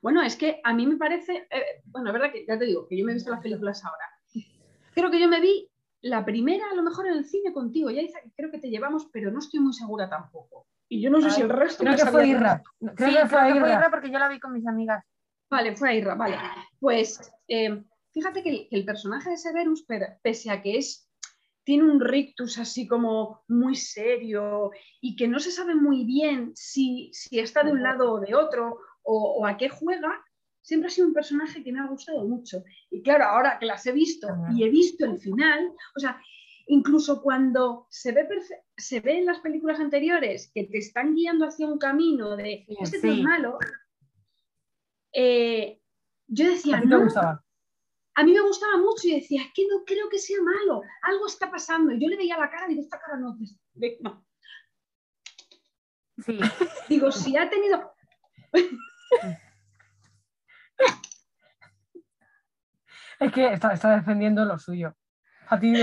Bueno, es que a mí me parece, eh, bueno, es verdad que ya te digo, que yo me he visto las películas ahora. Creo que yo me vi la primera, a lo mejor en el cine contigo, ya que creo que te llevamos, pero no estoy muy segura tampoco. Y yo no sé si el resto... creo me que fue Irra. Creo sí, que fue Irra. Porque yo la vi con mis amigas. Vale, fue a Irra, vale. Pues eh, fíjate que el, que el personaje de Severus, pese a que es tiene un rictus así como muy serio y que no se sabe muy bien si, si está de un lado o de otro o, o a qué juega, siempre ha sido un personaje que me ha gustado mucho. Y claro, ahora que las he visto y he visto el final, o sea, incluso cuando se ve, se ve en las películas anteriores que te están guiando hacia un camino de Sí, este tío es sí. malo, eh, yo decía, ¿A ti te no, gustaba? A mí me gustaba mucho y decía, es que no creo que sea malo, algo está pasando. Y yo le veía la cara y digo, esta cara no, de- no. Sí, Digo, si ha tenido, Es que está, está defendiendo lo suyo. A ti,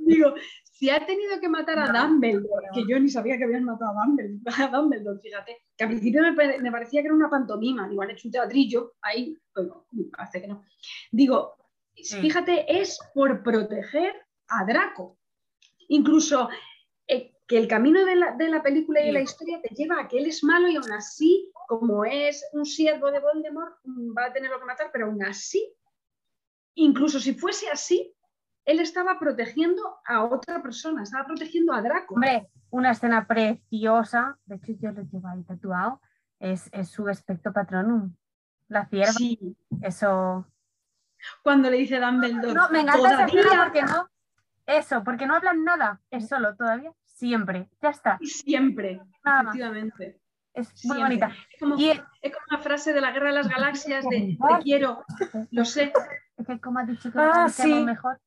digo, si ha tenido que matar a Dumbledore, que yo ni sabía que habían matado a Dumbledore, a Dumbledore, fíjate, que al principio me, pare- me parecía que era una pantomima, digo, han hecho un teatrillo ahí, pero parece que no. Digo, fíjate, es por proteger a Draco. Incluso eh, que el camino de la, de la película y de la Sí. historia te lleva a que él es malo y aún así, como es un siervo de Voldemort, mm, va a tenerlo que matar, pero aún así, incluso si fuese así, él estaba protegiendo a otra persona, estaba protegiendo a Draco. hombre, una escena preciosa, de hecho yo lo llevo ahí tatuado, es, es su aspecto patronum. La cierva, Sí, eso. Cuando le dice Dumbledore, No, me encanta esa escena todavía porque no. Eso, porque no hablan nada, es solo todavía, siempre, ya está, siempre, nada más. efectivamente. Es muy Siempre. bonita. Es como, Y es como una frase de la Guerra de las Galaxias de te quiero, lo sé. es que como ha dicho que Ah, sí. mejor.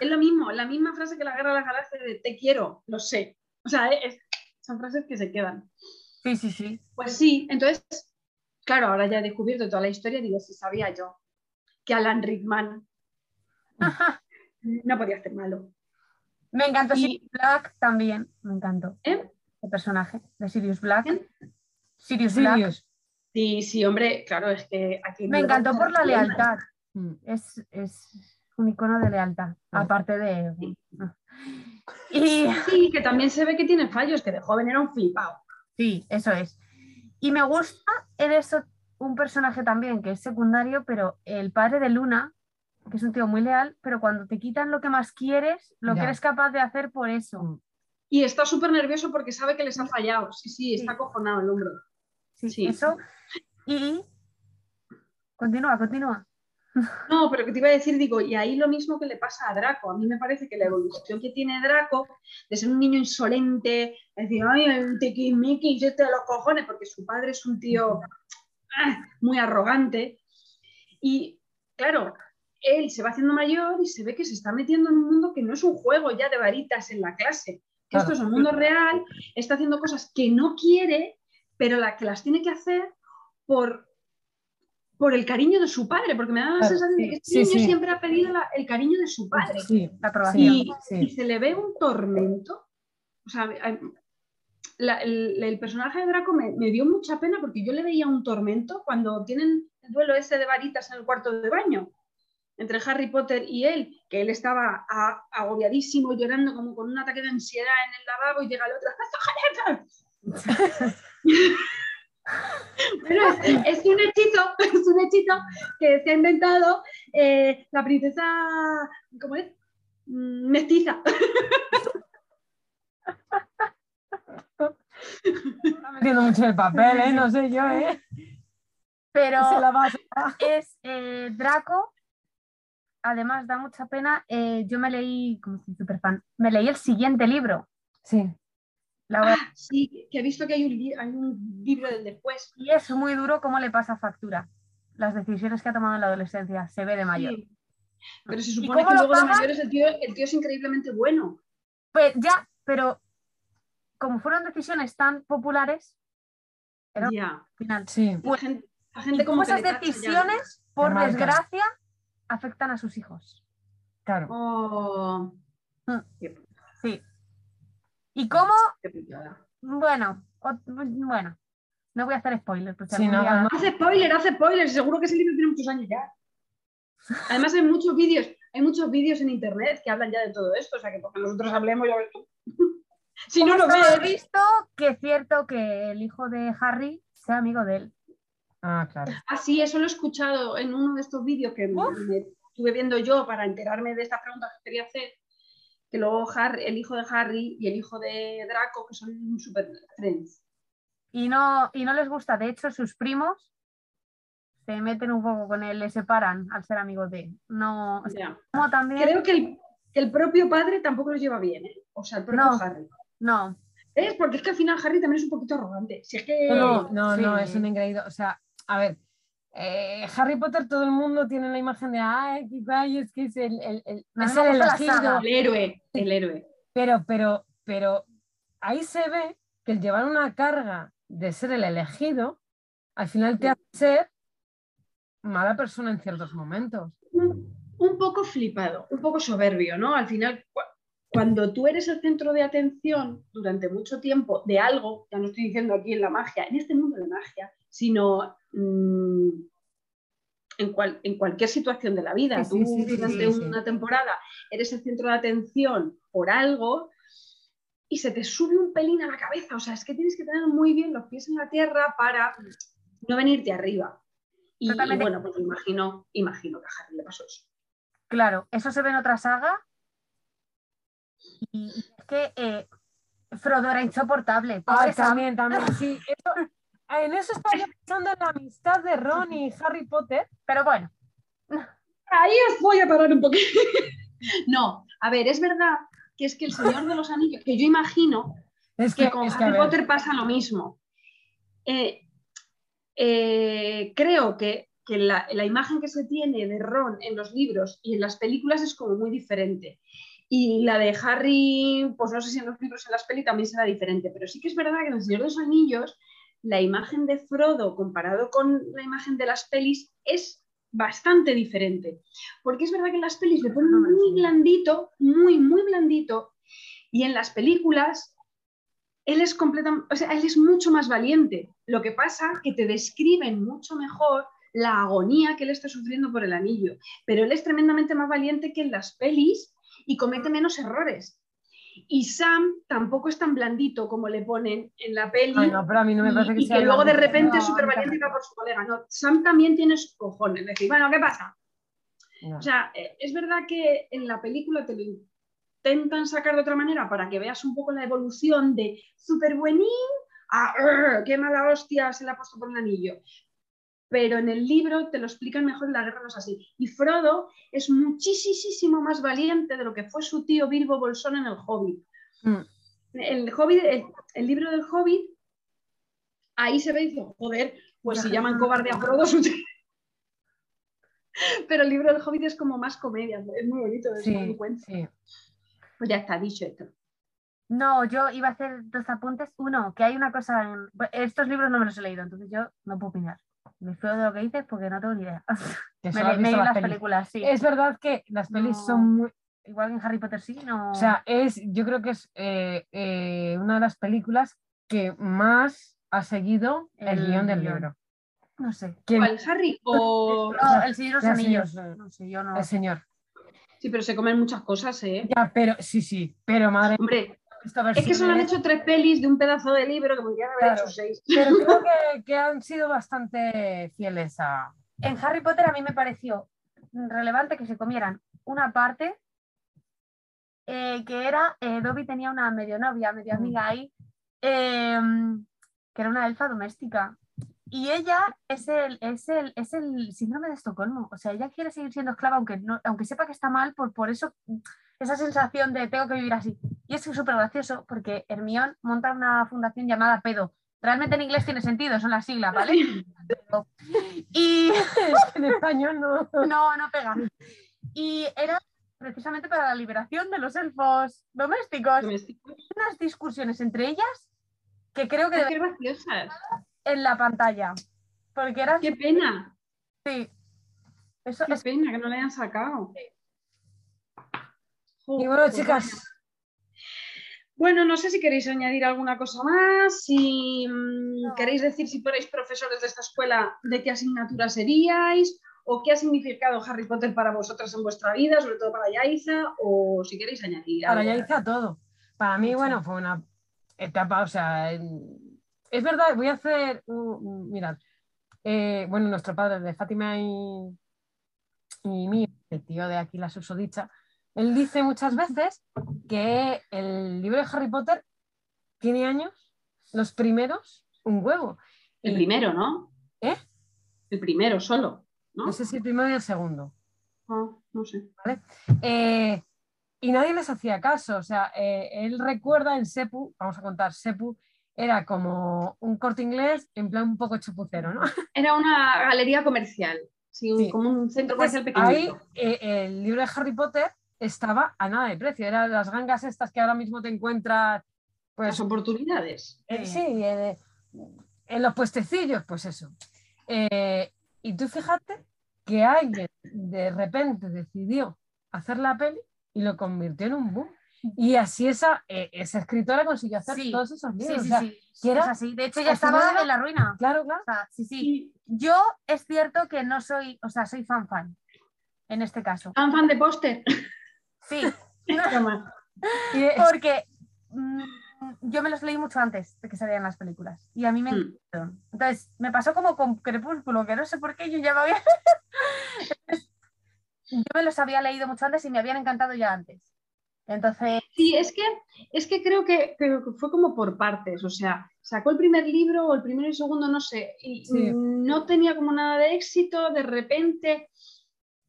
Es lo mismo, la misma frase que la Guerra de las Galaxias de te quiero, lo sé. O sea, es- son frases que se quedan. Sí, sí, sí. Pues sí, entonces, claro, ahora ya he descubierto toda la historia, digo, si sabía yo que Alan Rickman no podía hacer malo. Me encantó Y- Sirius Black también, me encantó. ¿Eh? El personaje de Sirius Black. ¿Quién? Sirius Black. Sirius. Sí, sí, hombre, claro, es que aquí... Me no encantó por la lealtad. Mm. Es, es un icono de lealtad, Ah. aparte de. Y Sí, que también se ve que tiene fallos, que de joven era un flipado. sí, eso es. Y me gusta en eso un personaje también que es secundario, pero el padre de Luna, que es un tío muy leal, pero cuando te quitan lo que más quieres, lo que eres capaz de hacer por eso. Mm. Y está súper nervioso porque sabe que les ha fallado. Sí, sí, está Sí. acojonado el hombro. Sí, Sí. eso. Y continúa, continúa. No, pero que te iba a decir, digo, y ahí lo mismo que le pasa a Draco. A mí me parece que la evolución que tiene Draco, de ser un niño insolente, es decir, ay, el tiquismiquis este de los cojones, porque su padre es un tío muy arrogante. Y claro, él se va haciendo mayor y se ve que se está metiendo en un mundo que no es un juego ya de varitas en la clase, que esto es un mundo real, está haciendo cosas que no quiere, pero la que las tiene que hacer por, por el cariño de su padre, porque me da la Claro, sensación de que este sí, niño sí. siempre ha pedido la- el cariño de su padre. La aprobación. Y, se le ve un tormento. O sea, a- el, personaje de Draco me, dio mucha pena porque yo le veía un tormento cuando tienen el duelo ese de varitas en el cuarto de baño entre Harry Potter y él, que él estaba agobiadísimo, llorando como con un ataque de ansiedad en el lavabo y llega el otro. Bueno, es, es un hechizo, es un hechizo que se ha inventado eh, la princesa, ¿cómo es? Mm, Mestiza. Está metiendo mucho en el papel, ¿eh? No sé yo, ¿eh? Pero Se la va es eh, Draco. Además, da mucha pena. eh, yo me leí, como soy súper fan, me leí el siguiente libro. Sí. La verdad, Sí, que he visto que hay un, li- hay un libro del después. y es muy duro cómo le pasa factura. Las decisiones que ha tomado en la adolescencia se ve de mayor. Sí. Pero se ¿Y supone que luego de el tío, el tío es increíblemente bueno. Pues ya, pero como fueron decisiones tan populares, Pero- Ya. al final. Sí. La gente, la Y gente cómo como esas ya. decisiones, por desgracia, afectan a sus hijos. Claro. Oh, Mm. Sí. Y cómo, bueno, o- bueno, no voy a hacer spoilers. porque Sí, no. Hace spoiler, hace spoiler. Seguro que ese libro tiene muchos años ya. Además hay muchos vídeos, hay muchos vídeos en internet que hablan ya de todo esto, o sea que porque nosotros hablemos ya ves tú. si no lo Solo he visto que es cierto que el hijo de Harry sea amigo de él. Ah, claro. así eso lo he escuchado en uno de estos vídeos que me, estuve viendo yo para enterarme de estas preguntas que quería hacer, que luego Harry- el hijo de Harry y el hijo de Draco, que son super friends. Y no, y no les gusta. De hecho, sus primos se meten un poco con él, le separan al ser amigos de él. No, o sea, como también. Creo que el, que el propio padre tampoco los lleva bien, ¿eh? O sea, el propio No. Harry. No, ¿Ves? Porque es que al final Harry también es un poquito arrogante. Si es que... No, no, no, sí. es un engreído. O sea, a ver, eh, Harry Potter, todo el mundo tiene la imagen de, ay, qué guay, es que es el, el, el- mí es el gusta la elegido". saga. El héroe, el héroe. Pero, pero, pero ahí se ve que el llevar una carga de ser el elegido, al final te hace ser mala persona en ciertos momentos. un, un poco flipado, un poco soberbio, ¿no? Al final, cuando tú eres el centro de atención durante mucho tiempo de algo, ya no estoy diciendo aquí en la magia, en este mundo de magia, sino mm, en, cual- en cualquier situación de la vida, Sí, tú sí, sí, durante una temporada eres el centro de atención por algo y se te sube un pelín a la cabeza, o sea, es que tienes que tener muy bien los pies en la tierra para no venirte arriba. Y, bueno, pues imagino, imagino que a Harry le pasó eso. claro, eso se ve en otra saga. Y es que eh, Frodo era insoportable. Ah, pobre Sam. también, también, sí. Eso- en eso estaba yo pensando en la amistad de Ron y Harry Potter. Pero bueno, Ahí os voy a parar un poquito. no, a ver, es verdad que es que el Señor de los Anillos, que yo imagino Es que que, con es que, a Harry Potter pasa lo mismo. Eh, eh, creo que, que la, la imagen que se tiene de Ron en los libros y en las películas es como muy diferente. Y la de Harry, pues no sé si en los libros o en las pelis también será diferente, pero sí que es verdad que en El Señor de los Anillos la imagen de Frodo comparado con la imagen de las pelis es bastante diferente. Porque es verdad que en las pelis le ponen muy blandito, muy, muy blandito, y en las películas él es completamente, o sea, él es mucho más valiente. Lo que pasa que te describen mucho mejor la agonía que él está sufriendo por el anillo, pero él es tremendamente más valiente que en las pelis y comete menos errores. Y Sam tampoco es tan blandito como le ponen en la peli. Ay, no, pero a mí no me y- parece que y sea que luego de repente es No, súper valiente y va por su colega. No, Sam también tiene sus cojones. Es decir, bueno, ¿qué pasa? No. O sea, eh, es verdad que en la película te lo intentan sacar de otra manera para que veas un poco la evolución de súper buenín a "Arr, qué mala hostia se le ha puesto por el anillo. Pero en el libro te lo explican mejor y la guerra no es así. Y Frodo es muchísimo más valiente de lo que fue su tío Bilbo Bolsón en el Hobbit. Mm. El, Hobbit el, el libro del Hobbit, ahí se ve y dice, joder, pues si llaman cobarde a Frodo, su tío- Pero el libro del Hobbit es como más comedia, es muy bonito, es muy Sí, cuento. sí. Pues ya está dicho esto. No, yo iba a hacer dos apuntes. Uno, que hay una cosa en... Estos libros no me los he leído, entonces yo no puedo opinar. Me fío de lo que dices porque no tengo ni idea. Me me vi las las películas, sí. Es verdad que las pelis No. son muy. Igual en Harry Potter sí, no... O sea, es, yo creo que es eh, eh, una de las películas que más ha seguido el, El guion del libro. no sé. Que ¿Cuál, Harry? O... No, el Señor de los Anillos. señor, No sé, yo no... el señor. Sí, pero se comen muchas cosas, ¿eh? Ya, pero sí, sí, pero madre Hombre, esta es que solo han hecho tres pelis de un pedazo de libro que podrían haber Claro. hecho seis. Pero creo que, que han sido bastante fieles a. En Harry Potter a mí me pareció relevante que se comieran una parte eh, que era, eh, Dobby tenía una medio novia, medio Mm. amiga ahí, em, que era una elfa doméstica. Y ella es el, es, el, es el síndrome de Estocolmo. O sea, ella quiere seguir siendo esclava, aunque, no, aunque sepa que está mal, por, por eso esa sensación de tengo que vivir así. Y es súper gracioso porque Hermione monta una fundación llamada Pedo. Realmente en inglés tiene sentido, son las siglas, ¿vale? Y en español no. no, no pega. Y era precisamente para la liberación de los elfos domésticos. Domésticos. Unas discusiones entre ellas que creo que Qué graciosas. en la pantalla. Porque eran Qué pena. sí. Eso Qué es pena que no le hayan sacado. Y bueno, Pues chicas. Bueno, no sé si queréis añadir alguna cosa más, si mm, No. queréis decir si fuerais profesores de esta escuela, de qué asignatura seríais, o qué ha significado Harry Potter para vosotras en vuestra vida, sobre todo para Yaiza, o si queréis añadir algo. ya hice todo. Para mí, bueno, fue una etapa, o sea, es verdad, voy a hacer, mirad, eh, bueno, nuestro padre de Fátima y, y mío, el tío de aquí, la susodicha, él dice muchas veces que el libro de Harry Potter tiene años, los primeros, un huevo. El Y- primero, ¿no? ¿Eh? El primero solo, ¿no? No sé si el primero y el segundo. Ah, no sé. Eh, y nadie les hacía caso. O sea, eh, él recuerda en Sepu, vamos a contar, Sepu era como un corte inglés en plan un poco chapucero, ¿no? Era una galería comercial, sí, un- Sí. como un centro comercial ahí pequeñito. eh, el libro de Harry Potter estaba a nada de precio. Eran las gangas estas que ahora mismo te encuentras, pues Las oportunidades. eh, sí, eh, en los puestecillos, pues eso. Eh, y tú fíjate que alguien de repente decidió hacer la peli y lo convirtió en un boom. Y así esa, eh, esa escritora consiguió hacer Sí, todos esos libros. sí, O sea, sí. que era- Es así. De hecho, ya estaba era- en la ruina. Claro, claro. O sea, sí, sí. Y Yo es cierto que no soy, o sea, soy fan fan en este caso. fan fan de póster. Sí, porque mm, yo me los leí mucho antes de que salieran las películas y a mí me Mm. Entonces, me pasó como con Crepúsculo, que no sé por qué yo ya me había... Entonces, yo me los había leído mucho antes y me habían encantado ya antes. Entonces, Sí, es que, es que creo que, fue como por partes, o sea, sacó el primer libro o el primero y el segundo, no sé, y Sí. no tenía como nada de éxito, de repente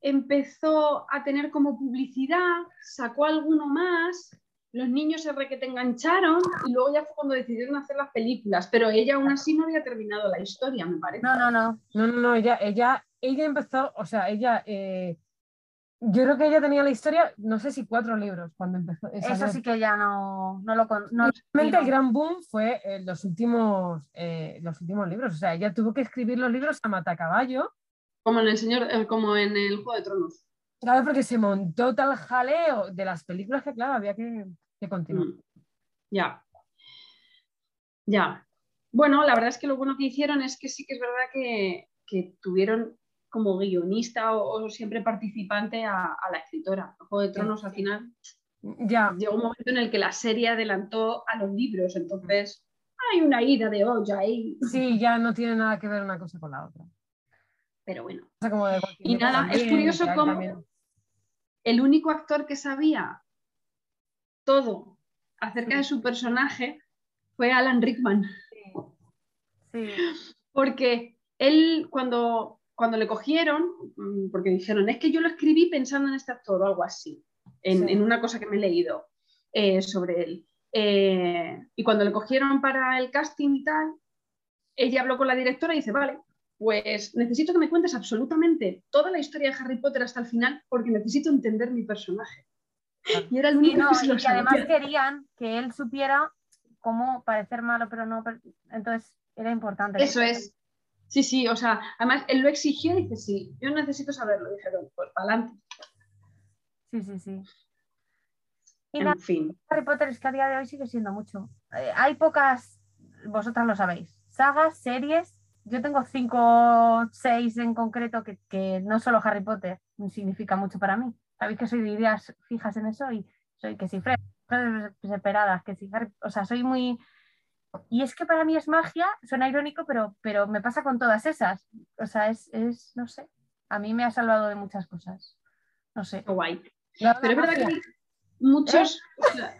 empezó a tener como publicidad, sacó alguno más, los niños se re que te engancharon y luego ya fue cuando decidieron hacer las películas, pero ella aún así no había terminado la historia, me parece. no, no, no. no, no, no, ella, ella, ella empezó, o sea, ella, eh, yo creo que ella tenía la historia, no sé si cuatro libros cuando empezó. eh, Eso sí que ya no, no lo... con- no lo Realmente el gran boom fue en los últimos, eh, los últimos libros. O sea, ella tuvo que escribir los libros a matacaballo, Como en el señor, eh, como en el Juego de Tronos. claro, porque se montó tal jaleo de las películas que, claro, había que, que continuar. Mm. Ya. Ya. Bueno, la verdad es que lo bueno que hicieron es que sí que es verdad que, que tuvieron como guionista o, o siempre participante a, a la escritora. El Juego de Tronos al final Ya, llegó un momento en el que la serie adelantó a los libros, entonces hay una ida de olla ahí. sí, ya no tiene nada que ver una cosa con la otra. Pero bueno, como de Y nada, es curioso cómo- también- el único actor que sabía todo acerca de su personaje fue Alan Rickman. Sí. Porque él, cuando, cuando le cogieron, mm, porque dijeron, es que yo lo escribí pensando en este actor o algo así, en, Sí. en una cosa que me he leído eh, sobre él. Eh, y cuando le cogieron para el casting y tal, ella habló con la directora y dice, vale, pues necesito que me cuentes absolutamente toda la historia de Harry Potter hasta el final porque necesito entender mi personaje. Y era el único no, que se lo y que además sabía. querían que él supiera cómo parecer malo, pero no. Entonces era importante. Eso es. Sí, sí, o sea, además él lo exigió y dice, sí, yo necesito saberlo. Dijeron, pues para adelante. Sí, sí, sí. Y nada, En fin. Harry Potter es que a día de hoy sigue siendo mucho. Eh, hay pocas, vosotras lo sabéis, sagas, series. Yo tengo cinco, seis en concreto que, que no solo Harry Potter significa mucho para mí. Sabéis que soy de ideas fijas en eso y soy que si Fred, Fred separadas, que si Harry, o sea, soy muy... Y es que para mí es magia, suena irónico, pero, pero me pasa con todas esas. O sea, es, es, no sé, a mí me ha salvado de muchas cosas. No sé. Guay. Pero es verdad que muchos,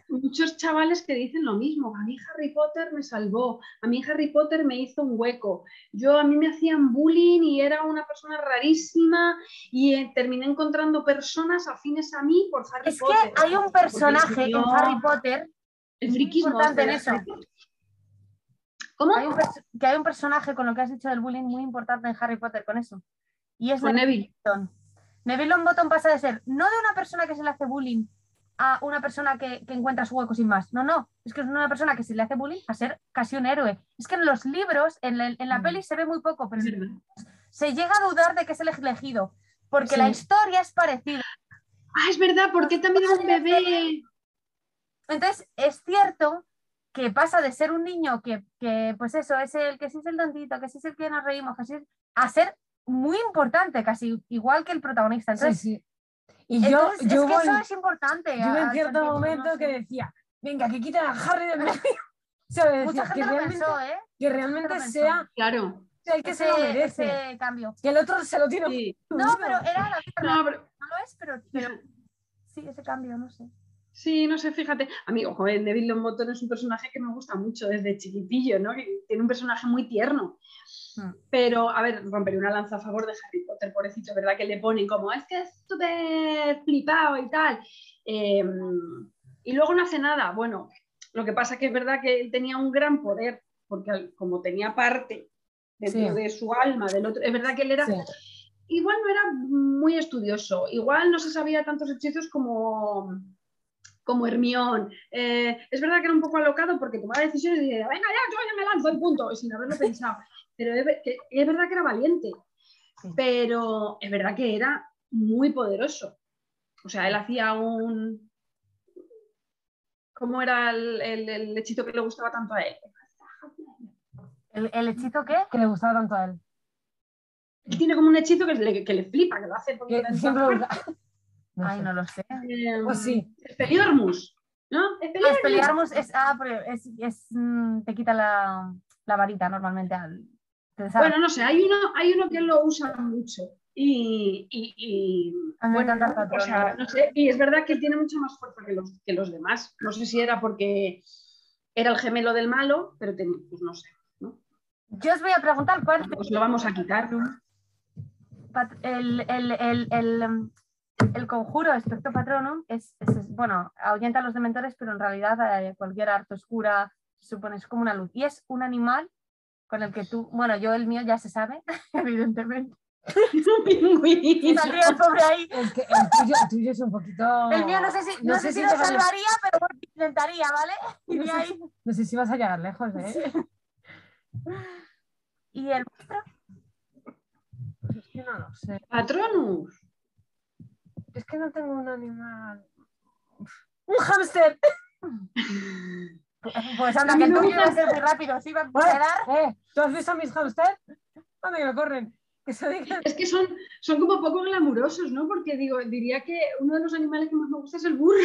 muchos chavales que dicen lo mismo. A mí Harry Potter me salvó, a mí Harry Potter me hizo un hueco. Yo a mí me hacían bullying y era una persona rarísima y eh, terminé encontrando personas afines a mí por Harry Es que Potter. hay un personaje en Harry Potter el friquismo importante en de eso. Potter. ¿Cómo? Hay un pers- que hay un personaje con lo que has dicho del bullying muy importante en Harry Potter con eso. Y es Neville Neville. Longbottom. Neville Longbottom pasa de ser no de una persona que se le hace bullying a una persona que, que encuentra su hueco sin más. No, no. Es que es una persona que se le hace bullying a ser casi un héroe. Es que en los libros, en la, en la Mm. peli se ve muy poco, pero Es se llega a dudar de que es el elegido. Porque Sí. la historia es parecida. Ah, es verdad, porque también era un bebé. Entonces, es cierto que pasa de ser un niño que, que, pues eso, es el que sí es el tontito, que sí es el que nos reímos, que sí es- a ser muy importante, casi igual que el protagonista. Sí, Entonces, sí. Y yo, entonces, yo es que voy, eso es importante. yo en cierto sentido, momento no sé. que decía, venga, que quiten a Harry del medio. ¿Sabes? Mucha Decía, que gente lo realmente, pensó, ¿eh? que realmente lo pensó. sea Claro. el que se lo merece. ese cambio. Que el otro se lo tiene. Sí. No, pero era la No, pero- no lo es, pero, pero sí, ese cambio, no sé. Sí, no sé, fíjate. Amigo, joven, Neville Longbottom es un personaje que me gusta mucho desde chiquitillo, ¿no? Que tiene un personaje muy tierno. Hmm. Pero, a ver, romperé una lanza a favor de Harry Potter, pobrecito, ¿verdad? Que le ponen como, es que es súper flipado y tal. Eh, y luego no hace nada. Bueno, lo que pasa que es verdad que él tenía un gran poder, porque como tenía parte dentro Sí. de su alma, del otro, es verdad que él era Sí. igual no era muy estudioso, igual no se sabía tantos hechizos como, como Hermión. Eh, es verdad que era un poco alocado porque tomaba decisiones y decía, venga ya, yo ya me lanzo el punto, y sin haberlo pensado. Pero es, ver- que- es verdad que era valiente, pero es verdad que era muy poderoso. O sea, él hacía un... ¿Cómo era el, el- el hechizo que le gustaba tanto a él? ¿El, el hechizo qué? Que le gustaba tanto a él. Él tiene como un hechizo que le, que le flipa, que lo hace por Que siempre lo usa. No Ay, sé. no lo sé. Eh, Pues sí. Expelliarmus, ¿no? No, Expelliarmus. Expelliarmus es, ah, pero es, es, mm, te quita la, la varita normalmente al. Bueno, no sé, hay uno, hay uno que lo usa mucho. Y, y- y, bueno, o sea, ¿no? no sé, y es verdad que él tiene mucha más fuerza que los, que los demás. No sé si era porque era el gemelo del malo, pero pues no sé, ¿no? Yo os voy a preguntar cuál es Pues lo vamos a quitar. pat- el, el, el, el, conjuro Espectro Patronum es, es- es- bueno, ahuyenta a los dementores, pero en realidad eh, cualquier arte oscura se supone es como una luz. Y es un animal con el que tú, bueno, yo el mío ya se sabe, evidentemente. Un pingüino. Saldría el pobre ahí. Es que el tuyo, el tuyo es un poquito. El mío no sé si, no no sé sé si si lo salvaría, pero bueno, intentaría, ¿vale? No sé, ahí. no sé si vas a llegar lejos, ¿eh? Y el vuestro, Es que no lo sé. Patronus. Es que no tengo un animal. ¡Un hámster! pues anda, que a gusta- ser muy rápido, sí, va a quedar. eh, ¿Tú has visto a mis hámsters? ¿Dónde que me corren? Que se digan. Es que son, son como poco glamurosos, ¿no? Porque digo, diría que uno de los animales que más me gusta es el burro.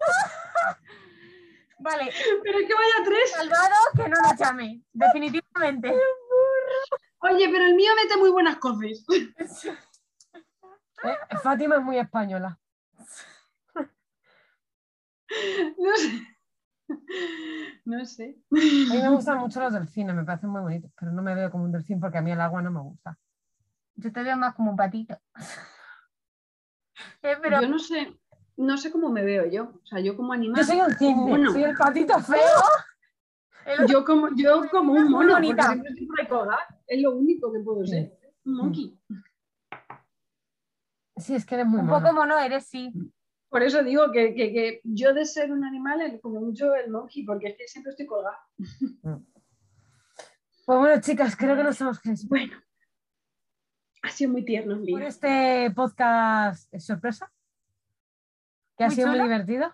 Vale, Pero es que vaya tres. salvado que no nos llame, definitivamente. Oye, pero el mío mete muy buenas cosas. Eh, Fátima es muy española. No sé. No sé. A mí me gustan mucho los delfines, me parecen muy bonitos, pero no me veo como un delfín porque a mí el agua no me gusta. Yo te veo más como un patito. Eh, pero Yo no sé, no sé cómo me veo yo. O sea, yo como animal. Yo soy un cisne, Bueno. soy el patito feo. el Yo como, yo como un mono. bonita. siempre es lo único que puedo ser. Un monkey. Sí, es que eres muy Un mono. poco mono eres, sí. Por eso digo que, que- que yo de ser un animal, como mucho el monkey, porque es que siempre estoy colgada. Pues bueno, chicas, creo que nos despedir Bueno, ha sido muy tierno, por este podcast sorpresa, que ha sido muy divertido.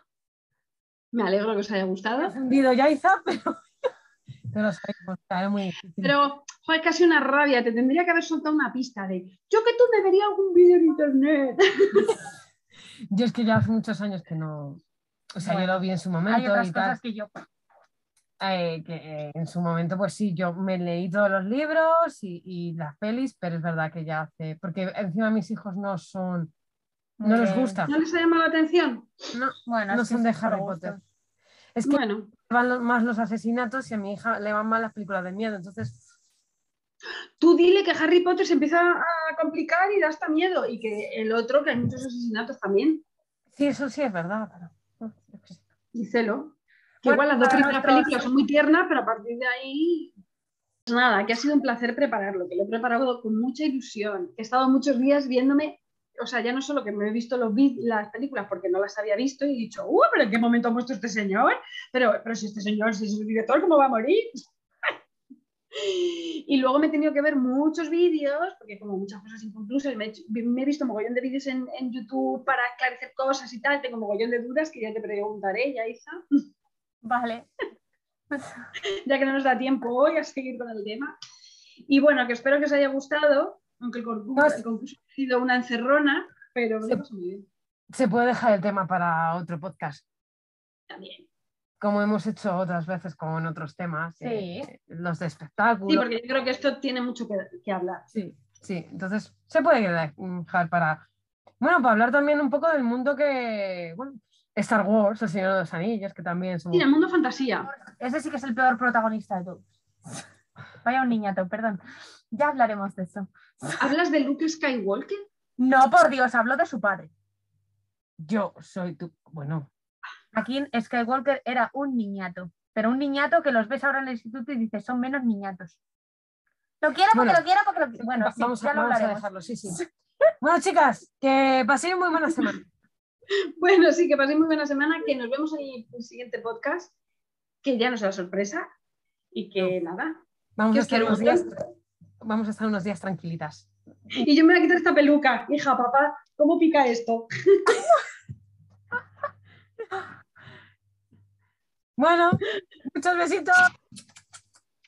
Me alegro que os haya gustado. fundido Yaiza, pero, sabemos muy difícil. Pero, joder, casi una rabia. Te tendría que haber soltado una pista de yo que tú me vería algún vídeo en internet. Yo es que ya hace muchos años que no. O sea, Bueno, yo lo vi en su Hay momento otras y tal. cosas que yo. eh, que eh, en su momento, pues sí, yo me leí todos los libros y, y las pelis, pero es verdad que ya hace. Porque encima mis hijos no son. No les gusta. ¿No les ha llamado la atención? No, Bueno, no son de Harry. Potter. Es que Bueno, van más los asesinatos y a mi hija le van mal las películas de miedo. Entonces, tú dile que Harry Potter se empieza a complicar y da hasta miedo. Y que el otro, que hay muchos asesinatos también. sí, eso sí es verdad. Pero. Díselo. Que Bueno, igual las dos primeras películas son muy tiernas, pero a partir de ahí. Pues nada, que ha sido un placer prepararlo, que lo he preparado con mucha ilusión. que He estado muchos días viéndome, o sea, ya no solo que me he visto los las películas porque no las había visto y he dicho, ¡uh! ¿Pero en qué momento ha puesto este señor? Pero, pero si este señor, si es el director, ¿cómo va a morir? Y luego me he tenido que ver muchos vídeos, porque como muchas cosas inconclusas, me he, hecho- me he visto mogollón de vídeos en, en YouTube para esclarecer cosas y tal, tengo mogollón de dudas que ya te preguntaré, ya Isa, Vale. ya que no nos da tiempo hoy a seguir con el tema. Y bueno, que espero que os haya gustado, aunque el concurso, el concurso ha sido una encerrona, pero Sí. muy bien Se puede dejar el tema para otro podcast. también. Como hemos hecho otras veces con otros temas, Sí. eh, los de Sí, espectáculo. porque yo creo que esto tiene mucho que, que hablar. Sí, sí, entonces se puede dejar para, bueno, para hablar también un poco del mundo que, bueno, Star Wars, El Señor de los Anillos, que también son... Sí, en el mundo fantasía. Ese sí que es el peor protagonista de todos. Vaya un niñato, perdón. Ya hablaremos de eso. ¿Hablas de Luke Skywalker? No, por Dios, habló de su padre. Yo soy tu, bueno, Aquí en Skywalker era un niñato, pero un niñato que los ves ahora en el instituto y dices, son menos niñatos. Lo quiero porque Bueno, lo quiero porque lo quiero. Bueno, va- sí, vamos, a, ya lo vamos a hablaremos. dejarlo, sí, sí. Bueno, chicas, que paséis muy buena semana. Bueno, sí, que paséis muy buena semana, que nos vemos en el siguiente podcast, que ya nos da sorpresa. Y que nada. Vamos Que a, os estar quiero unos un días. Vamos a estar unos días tranquilitas. Y yo me voy a quitar esta peluca. Hija, papá, ¿cómo pica esto? Bueno, muchos besitos.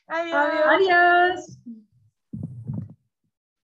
Adiós. Adiós.